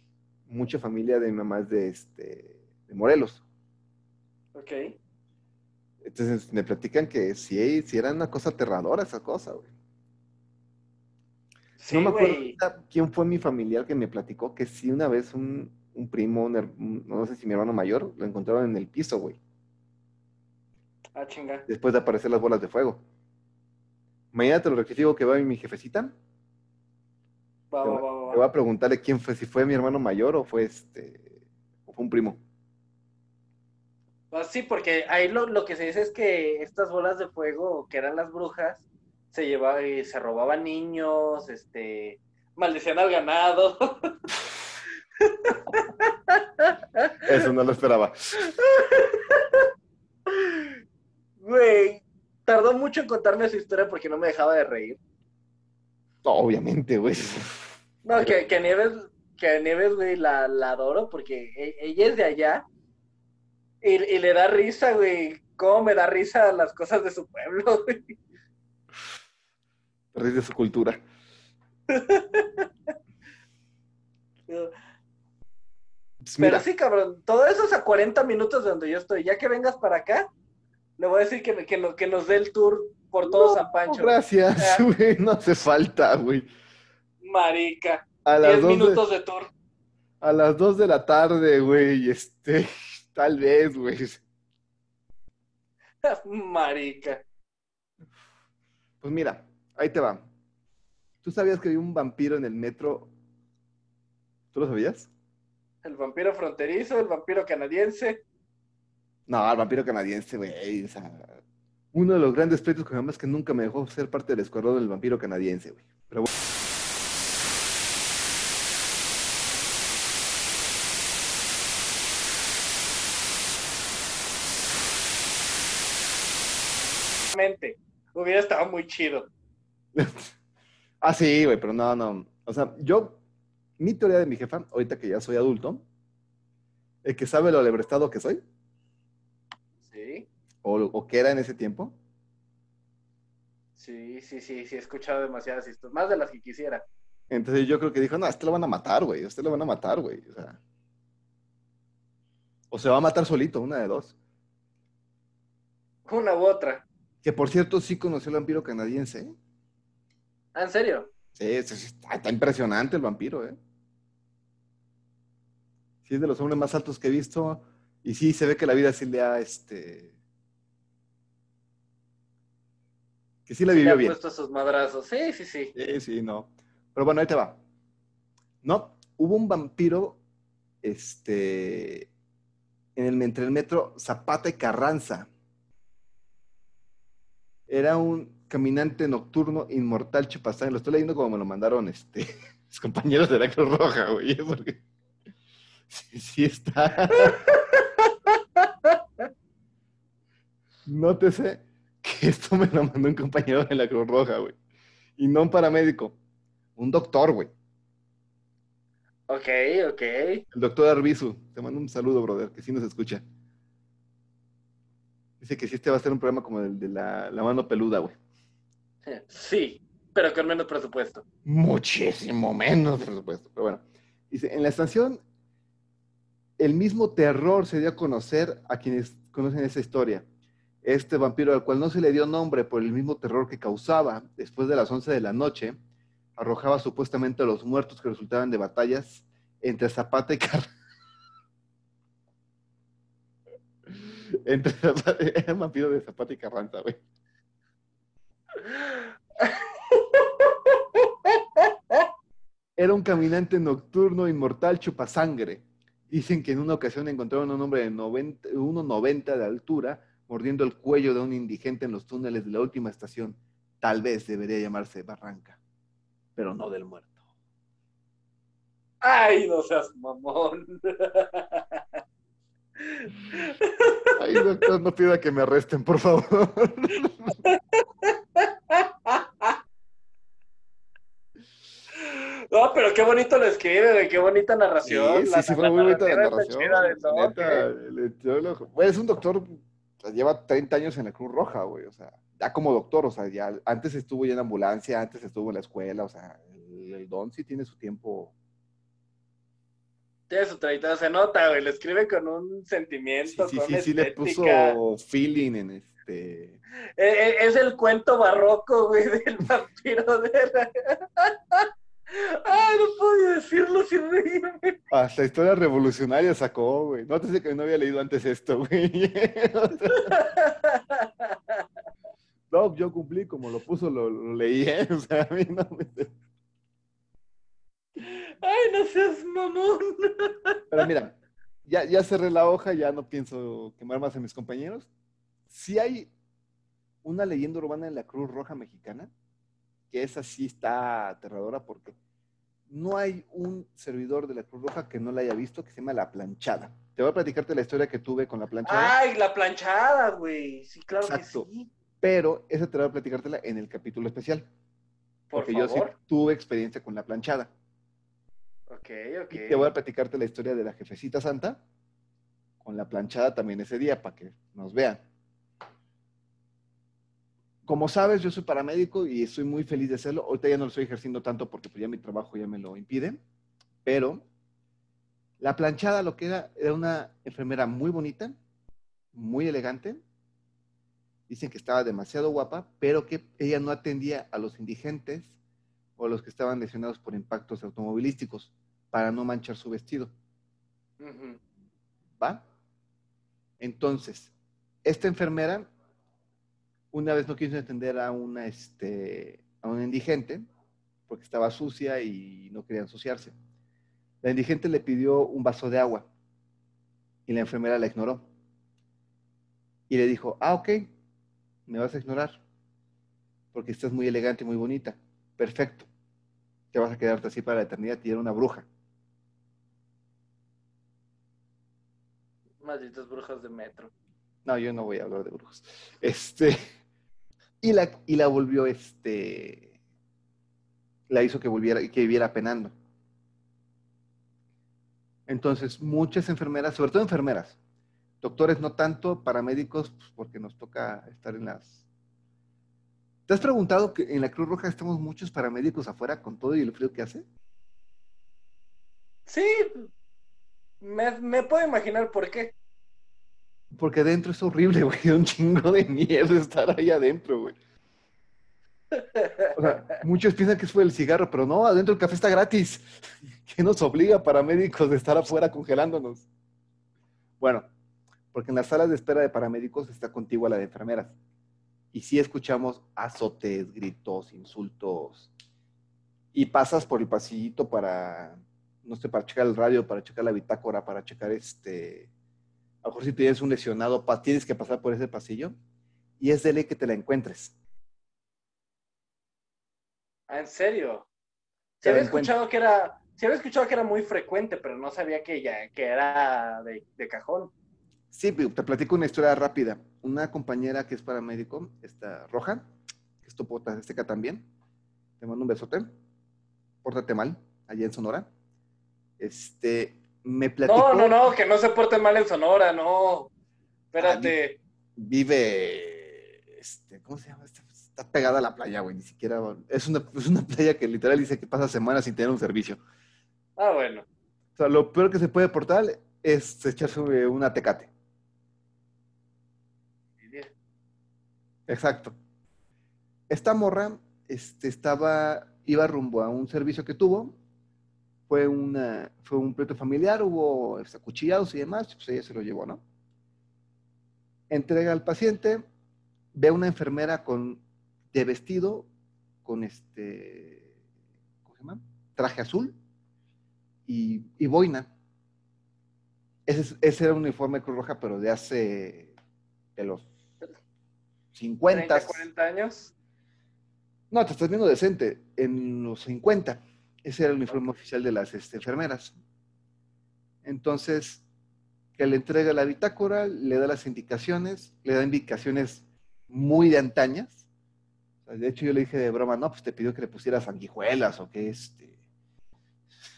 mucha familia de mi mamá es de este, de Morelos. Ok. Entonces me platican que sí, sí era una cosa aterradora esa cosa, güey. Sí, no me acuerdo quién fue mi familiar que me platicó que sí una vez un, un primo, un no sé si mi hermano mayor, lo encontraron en el piso, güey, Ah, chinga. después de aparecer las bolas de fuego. Mañana te lo rectifico que va mi jefecita. Va, Te va, va, va, te voy a preguntarle quién fue, si fue mi hermano mayor o fue este, o fue un primo. Ah, sí, porque ahí lo, lo que se dice es que estas bolas de fuego, que eran las brujas, se llevaban y se robaban niños, este, maldecían al ganado. Eso no lo esperaba. Güey, tardó mucho en contarme su historia porque no me dejaba de reír. No, obviamente, güey. No, que, que Nieves, que Nieves, güey, la, la adoro porque e- ella es de allá y, y le da risa, güey. ¿Cómo me da risa las cosas de su pueblo, güey? De su cultura. Pues Pero sí, cabrón, todo eso es a 40 minutos de donde yo estoy. Ya que vengas para acá, le voy a decir que, que, no- que nos dé el tour por todo no, San Pancho. gracias, Ah. güey, no hace falta, güey. Marica, A las 10 dos de- minutos de tour. A las 2 de la tarde, güey, este, tal vez, güey. Marica. Pues mira, ahí te va. ¿Tú sabías que hay un vampiro en el metro? ¿Tú lo sabías? El vampiro fronterizo, el vampiro canadiense. No, el vampiro canadiense, güey. O sea, uno de los grandes pleitos con es que nunca me dejó ser parte del escuadrón del vampiro canadiense, güey. Pero bueno. Hubiera estado muy chido. ah, sí, güey, pero no, no. O sea, yo, mi teoría de mi jefa, ahorita que ya soy adulto, el que sabe lo alebrestado que soy, Sí, o, o que era en ese tiempo, sí, sí, sí, sí, he escuchado demasiadas historias, más de las que quisiera. Entonces yo creo que dijo, no, a este lo van a matar, güey, a este lo van a matar, güey. O sea, o se va a matar solito, una de dos. Una u otra. Que por cierto sí conoció al vampiro canadiense. ¿eh? ¿en serio? Sí, sí, sí, está, está impresionante el vampiro, ¿eh? Sí, es de los hombres más altos que he visto. Y sí, se ve que la vida sí le ha, este... Que sí la Le vivió ha bien. puesto sus madrazos. Sí, sí, sí. Sí, sí, no. Pero bueno, ahí te va. No, hubo un vampiro, este, en el, entre el metro Zapata y Carranza. Era un caminante nocturno inmortal chupasangre. Lo estoy leyendo como me lo mandaron, este, mis compañeros de la Cruz Roja, güey, porque sí, sí está. Nótese que esto me lo mandó un compañero de la Cruz Roja, güey. Y no un paramédico, un doctor, güey. Ok, ok. El doctor Arbizu. Te mando un saludo, brother, que sí nos escucha. Dice que sí, este va a ser un programa como el de la, la mano peluda, güey. Sí, pero con menos presupuesto. Muchísimo menos, por supuesto. Pero bueno. Dice, en la estación, el mismo terror se dio a conocer a quienes conocen esa historia. Este vampiro al cual no se le dio nombre por el mismo terror que causaba después de las 11 de la noche, arrojaba supuestamente a los muertos que resultaban de batallas entre Zapata y Carranza. entre Zapata, era un vampiro de Zapata y Carranza, güey. Era un caminante nocturno inmortal chupasangre. Dicen que en una ocasión encontraron a un hombre de 90 1,90 de altura mordiendo el cuello de un indigente en los túneles de la última estación. Tal vez debería llamarse Barranca, pero no del muerto. Ay, no seas mamón. Ay, doctor, no pida que me arresten, por favor. No, pero qué bonito lo escribe, güey, qué bonita Sí, narración. sí, sí, fue muy bonita la narración. neta, es un doctor, lleva 30 años en la Cruz Roja, güey, o sea, ya como doctor, o sea, ya antes estuvo ya en ambulancia, antes estuvo en la escuela, o sea, el, el don sí tiene su tiempo. Tiene su trayectoria, se nota, güey, lo escribe con un Sí, sentimiento, sí, con sí, sí le puso feeling en este. Eh, eh, Es el cuento barroco, güey, del vampiro de Ay, no podía decirlo sin reírme. Hasta historia revolucionaria sacó, güey. No te sé que no había leído antes esto, güey. No, yo cumplí como lo puso, lo, lo leí, ¿eh? O sea, a mí no me... Ay, no seas mamón. Pero mira, ya, ya cerré la hoja, ya no pienso quemar más a mis compañeros. Sí hay una leyenda urbana en la Cruz Roja Mexicana, que esa sí está aterradora porque no hay un servidor de la Cruz Roja que no la haya visto, que se llama La Planchada. Te voy a platicarte la historia que tuve con La Planchada, Ay, la planchada, güey. Sí, claro Exacto. que sí. pero esa te voy a platicártela en el capítulo especial, Por porque yo sí tuve experiencia con La Planchada. Ok, ok. Y te voy a platicarte la historia de la jefecita santa con la planchada también ese día para que nos vean. Como sabes, yo soy paramédico y estoy muy feliz de hacerlo. Ahorita ya no lo estoy ejerciendo tanto porque pues, ya mi trabajo ya me lo impide. Pero la planchada lo que era, era una enfermera muy bonita, muy elegante. Dicen que estaba demasiado guapa, pero que ella no atendía a los indigentes o a los que estaban lesionados por impactos automovilísticos para no manchar su vestido. ¿Va? Entonces, esta enfermera una vez no quiso atender a una, este, a una indigente porque estaba sucia y no quería ensuciarse. La indigente le pidió un vaso de agua y la enfermera la ignoró. Y le dijo, ah, ok, me vas a ignorar porque estás muy elegante y muy bonita. Perfecto. Te vas a quedarte así para la eternidad y era una bruja. Malditos brujos de metro. No, yo no voy a hablar de brujos. Este, y la, y la volvió, este, la hizo que volviera, que viviera penando. Entonces, muchas enfermeras, sobre todo enfermeras, doctores no tanto, paramédicos, pues, porque nos toca estar en las... ¿Te has preguntado que en la Cruz Roja estamos muchos paramédicos afuera con todo y el frío que hace? Sí, me puedo imaginar por qué. Porque adentro es horrible, güey, un chingo de miedo estar ahí adentro, güey. Muchos piensan que fue el cigarro, pero no, adentro el café está gratis. ¿Qué nos obliga paramédicos de estar afuera congelándonos? Bueno, porque en las salas de espera de paramédicos está contigua la de enfermeras. Y sí escuchamos azotes, gritos, insultos. Y pasas por el pasillito para, no sé, para checar el radio, para checar la bitácora, para checar este... A lo mejor si tienes un lesionado, tienes que pasar por ese pasillo. Y es de ley que te la encuentres. ¿Ah, ¿En serio? Se había escuchado que era, se había escuchado que era muy frecuente, pero no sabía que ya que era de, de cajón. Sí, te platico una historia rápida. Una compañera que es paramédico, esta Roja, que es Esteca también, te mando un besote. Pórtate mal, allá en Sonora. Este, me platicó... No, no, no, que no se porte mal en Sonora, no. Espérate. Ah, vive, este, ¿cómo se llama? Está pegada a la playa, güey, ni siquiera... Es una, es una playa que literal dice que pasa semanas sin tener un servicio. Ah, bueno. O sea, lo peor que se puede portar es echarse una tecate. Exacto. Esta morra este, estaba, iba rumbo a un servicio que tuvo. Fue, una, fue un pleito familiar, hubo acuchillados y demás, pues ella se lo llevó, ¿no? Entrega al paciente, ve a una enfermera con, de vestido, con este, ¿cómo se llama? Traje azul y, y boina. Ese, ese, era un uniforme Cruz Roja, pero de hace, de los 50. 30, 40 años. No, te estás viendo decente. En los 50. Ese era el uniforme oficial de las este, enfermeras. Entonces, que le entrega la bitácora, le da las indicaciones, le da indicaciones muy de antañas. de hecho, yo le dije de broma, no, pues te pidió que le pusieras sanguijuelas o que este.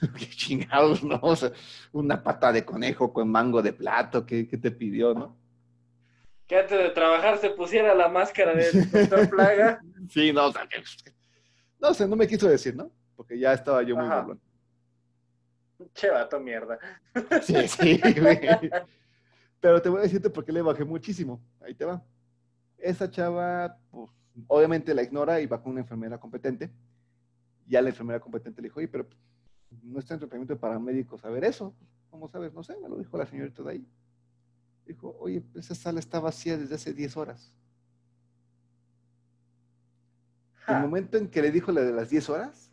qué chingados, ¿no? O sea, una pata de conejo con mango de plato, ¿qué, qué te pidió, no? que antes de trabajar se pusiera la máscara de doctor Plaga. sí, no, o sea, no sé, no me quiso decir, ¿no? Porque ya estaba yo muy burlón. Che vato mierda. sí, sí, güey. Pero te voy a decirte por qué le bajé muchísimo. Ahí te va. Esa chava, pues, obviamente la ignora y va con una enfermera competente. Ya la enfermera competente le dijo, oye, pero no está en tratamiento de paramédicos saber eso. ¿Cómo sabes? No sé, me lo dijo la señorita de ahí. Dijo, oye, esa sala está vacía desde hace 10 horas. El momento en que le dijo la de las 10 horas,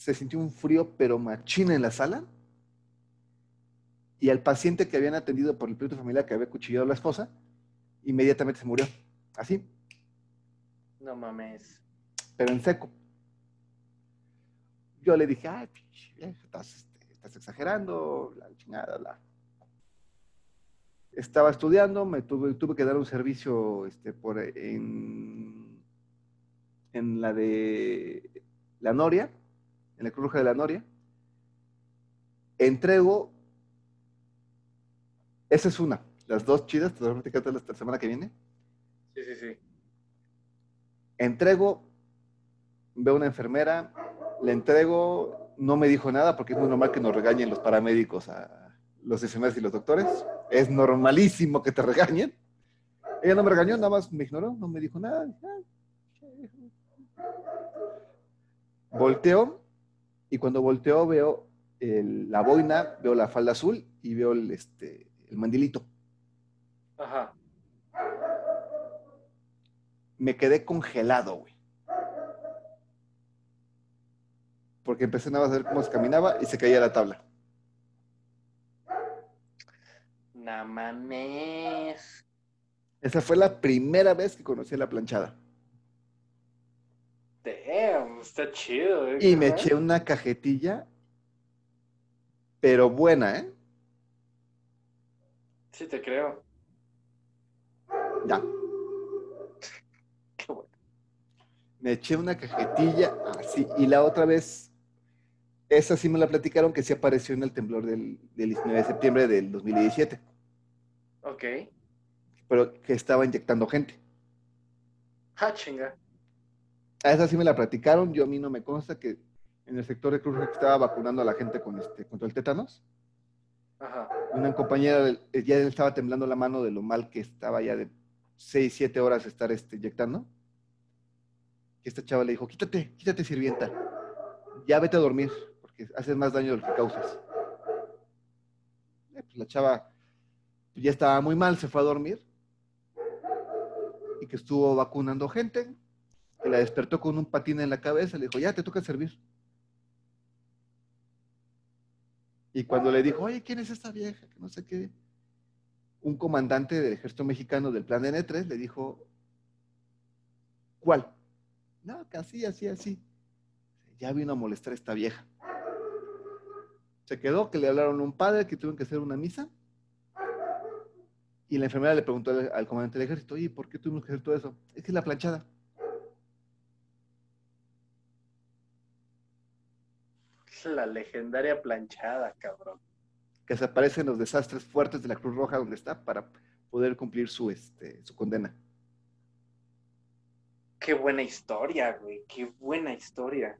se sintió un frío pero machina en la sala. Y al paciente que habían atendido por el pleito familiar que había cuchillado a la esposa, inmediatamente se murió. Así. No mames. Pero en seco. Yo le dije, ay, estás, este, estás exagerando, la chingada, la estaba estudiando, me tuve, tuve que dar un servicio este, por, en, en la de la Noria, en la Cruz de la Noria. Entrego, esa es una, las dos chidas, te voy a platicar la semana que viene. Sí, sí, sí. Entrego, veo una enfermera, le entrego, no me dijo nada porque es muy normal que nos regañen los paramédicos a, los enfermeros y los doctores. Es normalísimo que te regañen. Ella no me regañó, nada más me ignoró, no me dijo nada. Volteo y cuando volteo veo la boina, veo la falda azul y veo el, este, el mandilito. Ajá. Me quedé congelado, güey. Porque empecé nada más a ver cómo se caminaba y se caía la tabla. No mames. Esa fue la primera vez que conocí la planchada. Damn, está chido. ¿eh? Y me eché una cajetilla, pero buena, ¿eh? Sí, te creo. Ya. Qué bueno. Me eché una cajetilla así. Y la otra vez, esa sí me la platicaron que sí apareció en el temblor del, del 19 de septiembre del 2017. Ok. Pero que estaba inyectando gente. Ah, chinga. A esa sí me la platicaron. Yo a mí no me consta que en el sector de Cruz Roja estaba vacunando a la gente con este, contra el tétanos. Ajá. Una compañera ya estaba temblando la mano de lo mal que estaba ya de 6, 7 horas estar este, inyectando. que esta chava le dijo, quítate, quítate sirvienta, ya vete a dormir, porque haces más daño de lo que causas. Eh, pues la chava ya estaba muy mal, se fue a dormir y que estuvo vacunando gente, la despertó con un patín en la cabeza, le dijo, ya te toca servir. Y cuando le dijo, oye, ¿quién es esta vieja? Que no sé qué. Un comandante del ejército mexicano del plan N3 le dijo, ¿cuál? No, que así, así, así. Ya vino a molestar a esta vieja. Se quedó que le hablaron a un padre que tuvieron que hacer una misa. Y la enfermera le preguntó al, al comandante del ejército, oye, ¿por qué tuvimos que hacer todo eso? Es que es la planchada. La legendaria planchada, cabrón. que se aparece en los desastres fuertes de la Cruz Roja donde está para poder cumplir su, este, su condena. Qué buena historia, güey. Qué buena historia.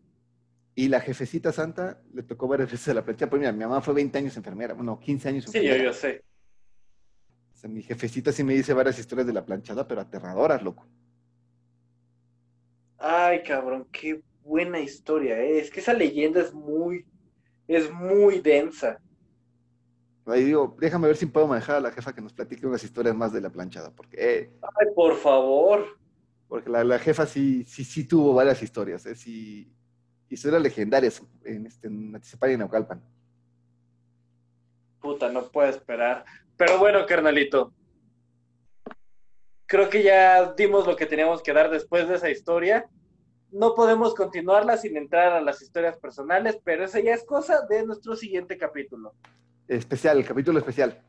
Y la jefecita santa le tocó varias veces a la plancha. Pues mira, mi mamá fue 20 años enfermera, bueno, 15 años Sí, yo, enfermera. yo sé. O sea, mi jefecita sí me dice varias historias de la planchada, pero aterradoras, loco. Ay, cabrón, qué buena historia, ¿eh? Es que esa leyenda es muy, es muy densa. Ahí digo, déjame ver si puedo manejar a la jefa que nos platique unas historias más de la planchada, porque, eh, Ay, por favor. porque la, la jefa sí, sí, sí tuvo varias historias, eh, sí, historias legendarias en, este, en Atizapán y Naucalpan. Puta, no puedo esperar. Pero bueno, carnalito. Creo que ya dimos lo que teníamos que dar después de esa historia. No podemos continuarla sin entrar a las historias personales, pero esa ya es cosa de nuestro siguiente capítulo. Especial, el capítulo especial.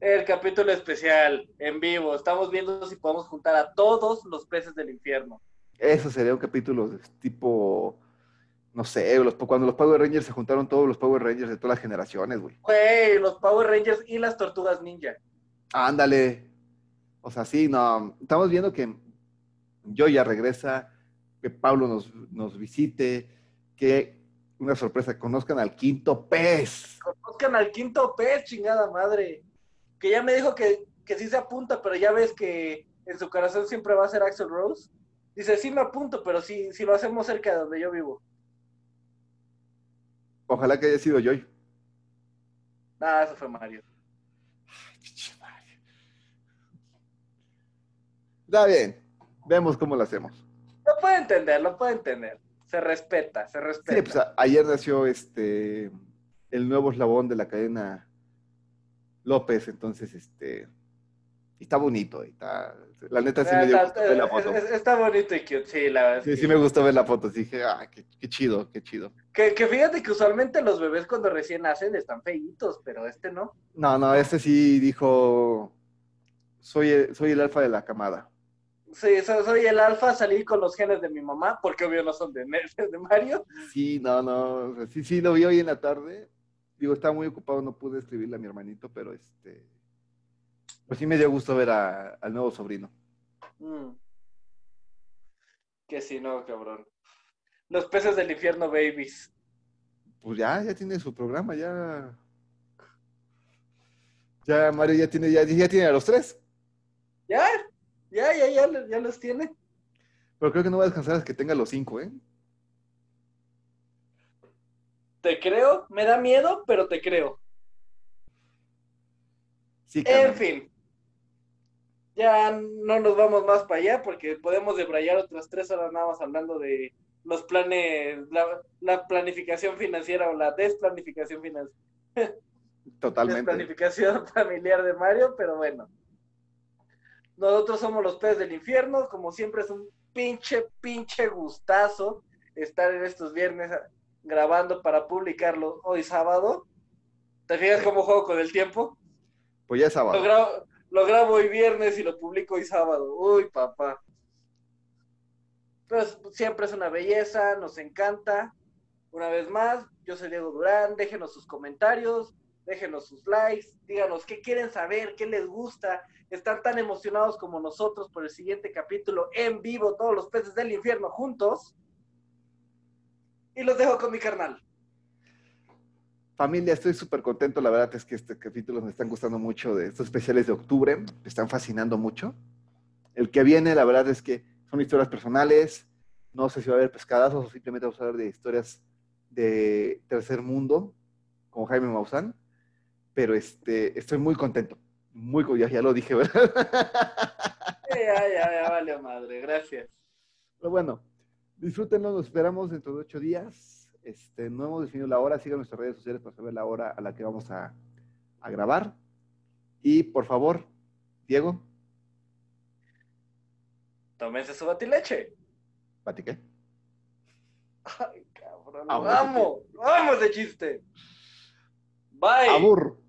El capítulo especial, en vivo. Estamos viendo si podemos juntar a todos los peces del infierno. Eso sería un capítulo tipo, no sé, los, cuando los Power Rangers se juntaron todos los Power Rangers de todas las generaciones, güey. Güey, los Power Rangers y las Tortugas Ninja. Ándale. O sea, sí, no. Estamos viendo que yo ya regresa, que Pablo nos, nos visite, que una sorpresa, conozcan al quinto pez. Conozcan al quinto pez, chingada madre. Que ya me dijo que, que sí se apunta, pero ya ves que en su corazón siempre va a ser Axel Rose. Dice, sí me apunto, pero sí, si lo hacemos cerca de donde yo vivo. Ojalá que haya sido Joy. Ah, eso fue Mario. Está bien, vemos cómo lo hacemos. Lo puede entender, lo puede entender. Se respeta, se respeta. Sí, pues a- ayer nació este el nuevo eslabón de la cadena López, entonces este está bonito, está, la neta sí me dio Está- gusto ver la foto. es- es- está bonito y cute, sí, la verdad. es Sí, que sí me gustó ver la foto, sí, dije, ah, qué, qué chido, qué chido. Que, que fíjate que usualmente los bebés cuando recién nacen están feitos, pero este no. No, no, este sí dijo, soy el, soy el alfa de la camada. Sí, so- soy el alfa, salí con los genes de mi mamá, porque obvio no son de, de Mario. Sí, no, no, o sea, sí, sí, lo vi hoy en la tarde. Digo, estaba muy ocupado, no pude escribirle a mi hermanito, pero este, pues sí me dio gusto ver a- al nuevo sobrino. Mm. Que si no, cabrón. Los peces del infierno, babies. Pues ya, ya tiene su programa, ya. Ya Mario ya tiene, ya, ya tiene a los tres. Ya, ya, ya, ya, ya los tiene. Pero creo que no va a descansar hasta que tenga los cinco, ¿eh? Te creo, me da miedo, pero te creo. Sí, En fin. Ya no nos vamos más para allá porque podemos debrayar otras tres horas nada más hablando de los planes, la, la planificación financiera o la desplanificación financiera. Totalmente. Desplanificación familiar de Mario, pero bueno. Nosotros somos los peces del infierno, como siempre es un pinche, pinche gustazo estar en estos viernes grabando para publicarlo hoy sábado. ¿Te fijas cómo juego con el tiempo? Pues ya es Lo sábado. grabo, lo grabo hoy viernes y lo publico hoy sábado. Uy, papá. Pues siempre es una belleza, nos encanta. Una vez más, yo soy Diego Durán. Déjenos sus comentarios, déjenos sus likes, díganos qué quieren saber, qué les gusta. Están tan emocionados como nosotros por el siguiente capítulo en vivo, todos los peces del infierno juntos. Y los dejo con mi carnal. Familia, estoy súper contento. La verdad es que este capítulo me están gustando mucho de estos especiales de octubre. Me están fascinando mucho. El que viene, la verdad es que son historias personales. No sé si va a haber pescadazos o simplemente vamos a hablar de historias de tercer mundo, como Jaime Maussan, pero este, estoy muy contento. Muy, ya, ya lo dije, ¿verdad? ya, ya, ya, vale madre, gracias. Pero bueno, disfrútenlo, nos esperamos dentro de ocho días. Este, no hemos definido la hora, sigan nuestras redes sociales para saber la hora a la que vamos a, a grabar. Y por favor, Diego. Tómense su batileche. ¿Bati qué? Ay, cabrón. Vamos, Vamos, vamos de chiste. Bye. Abur.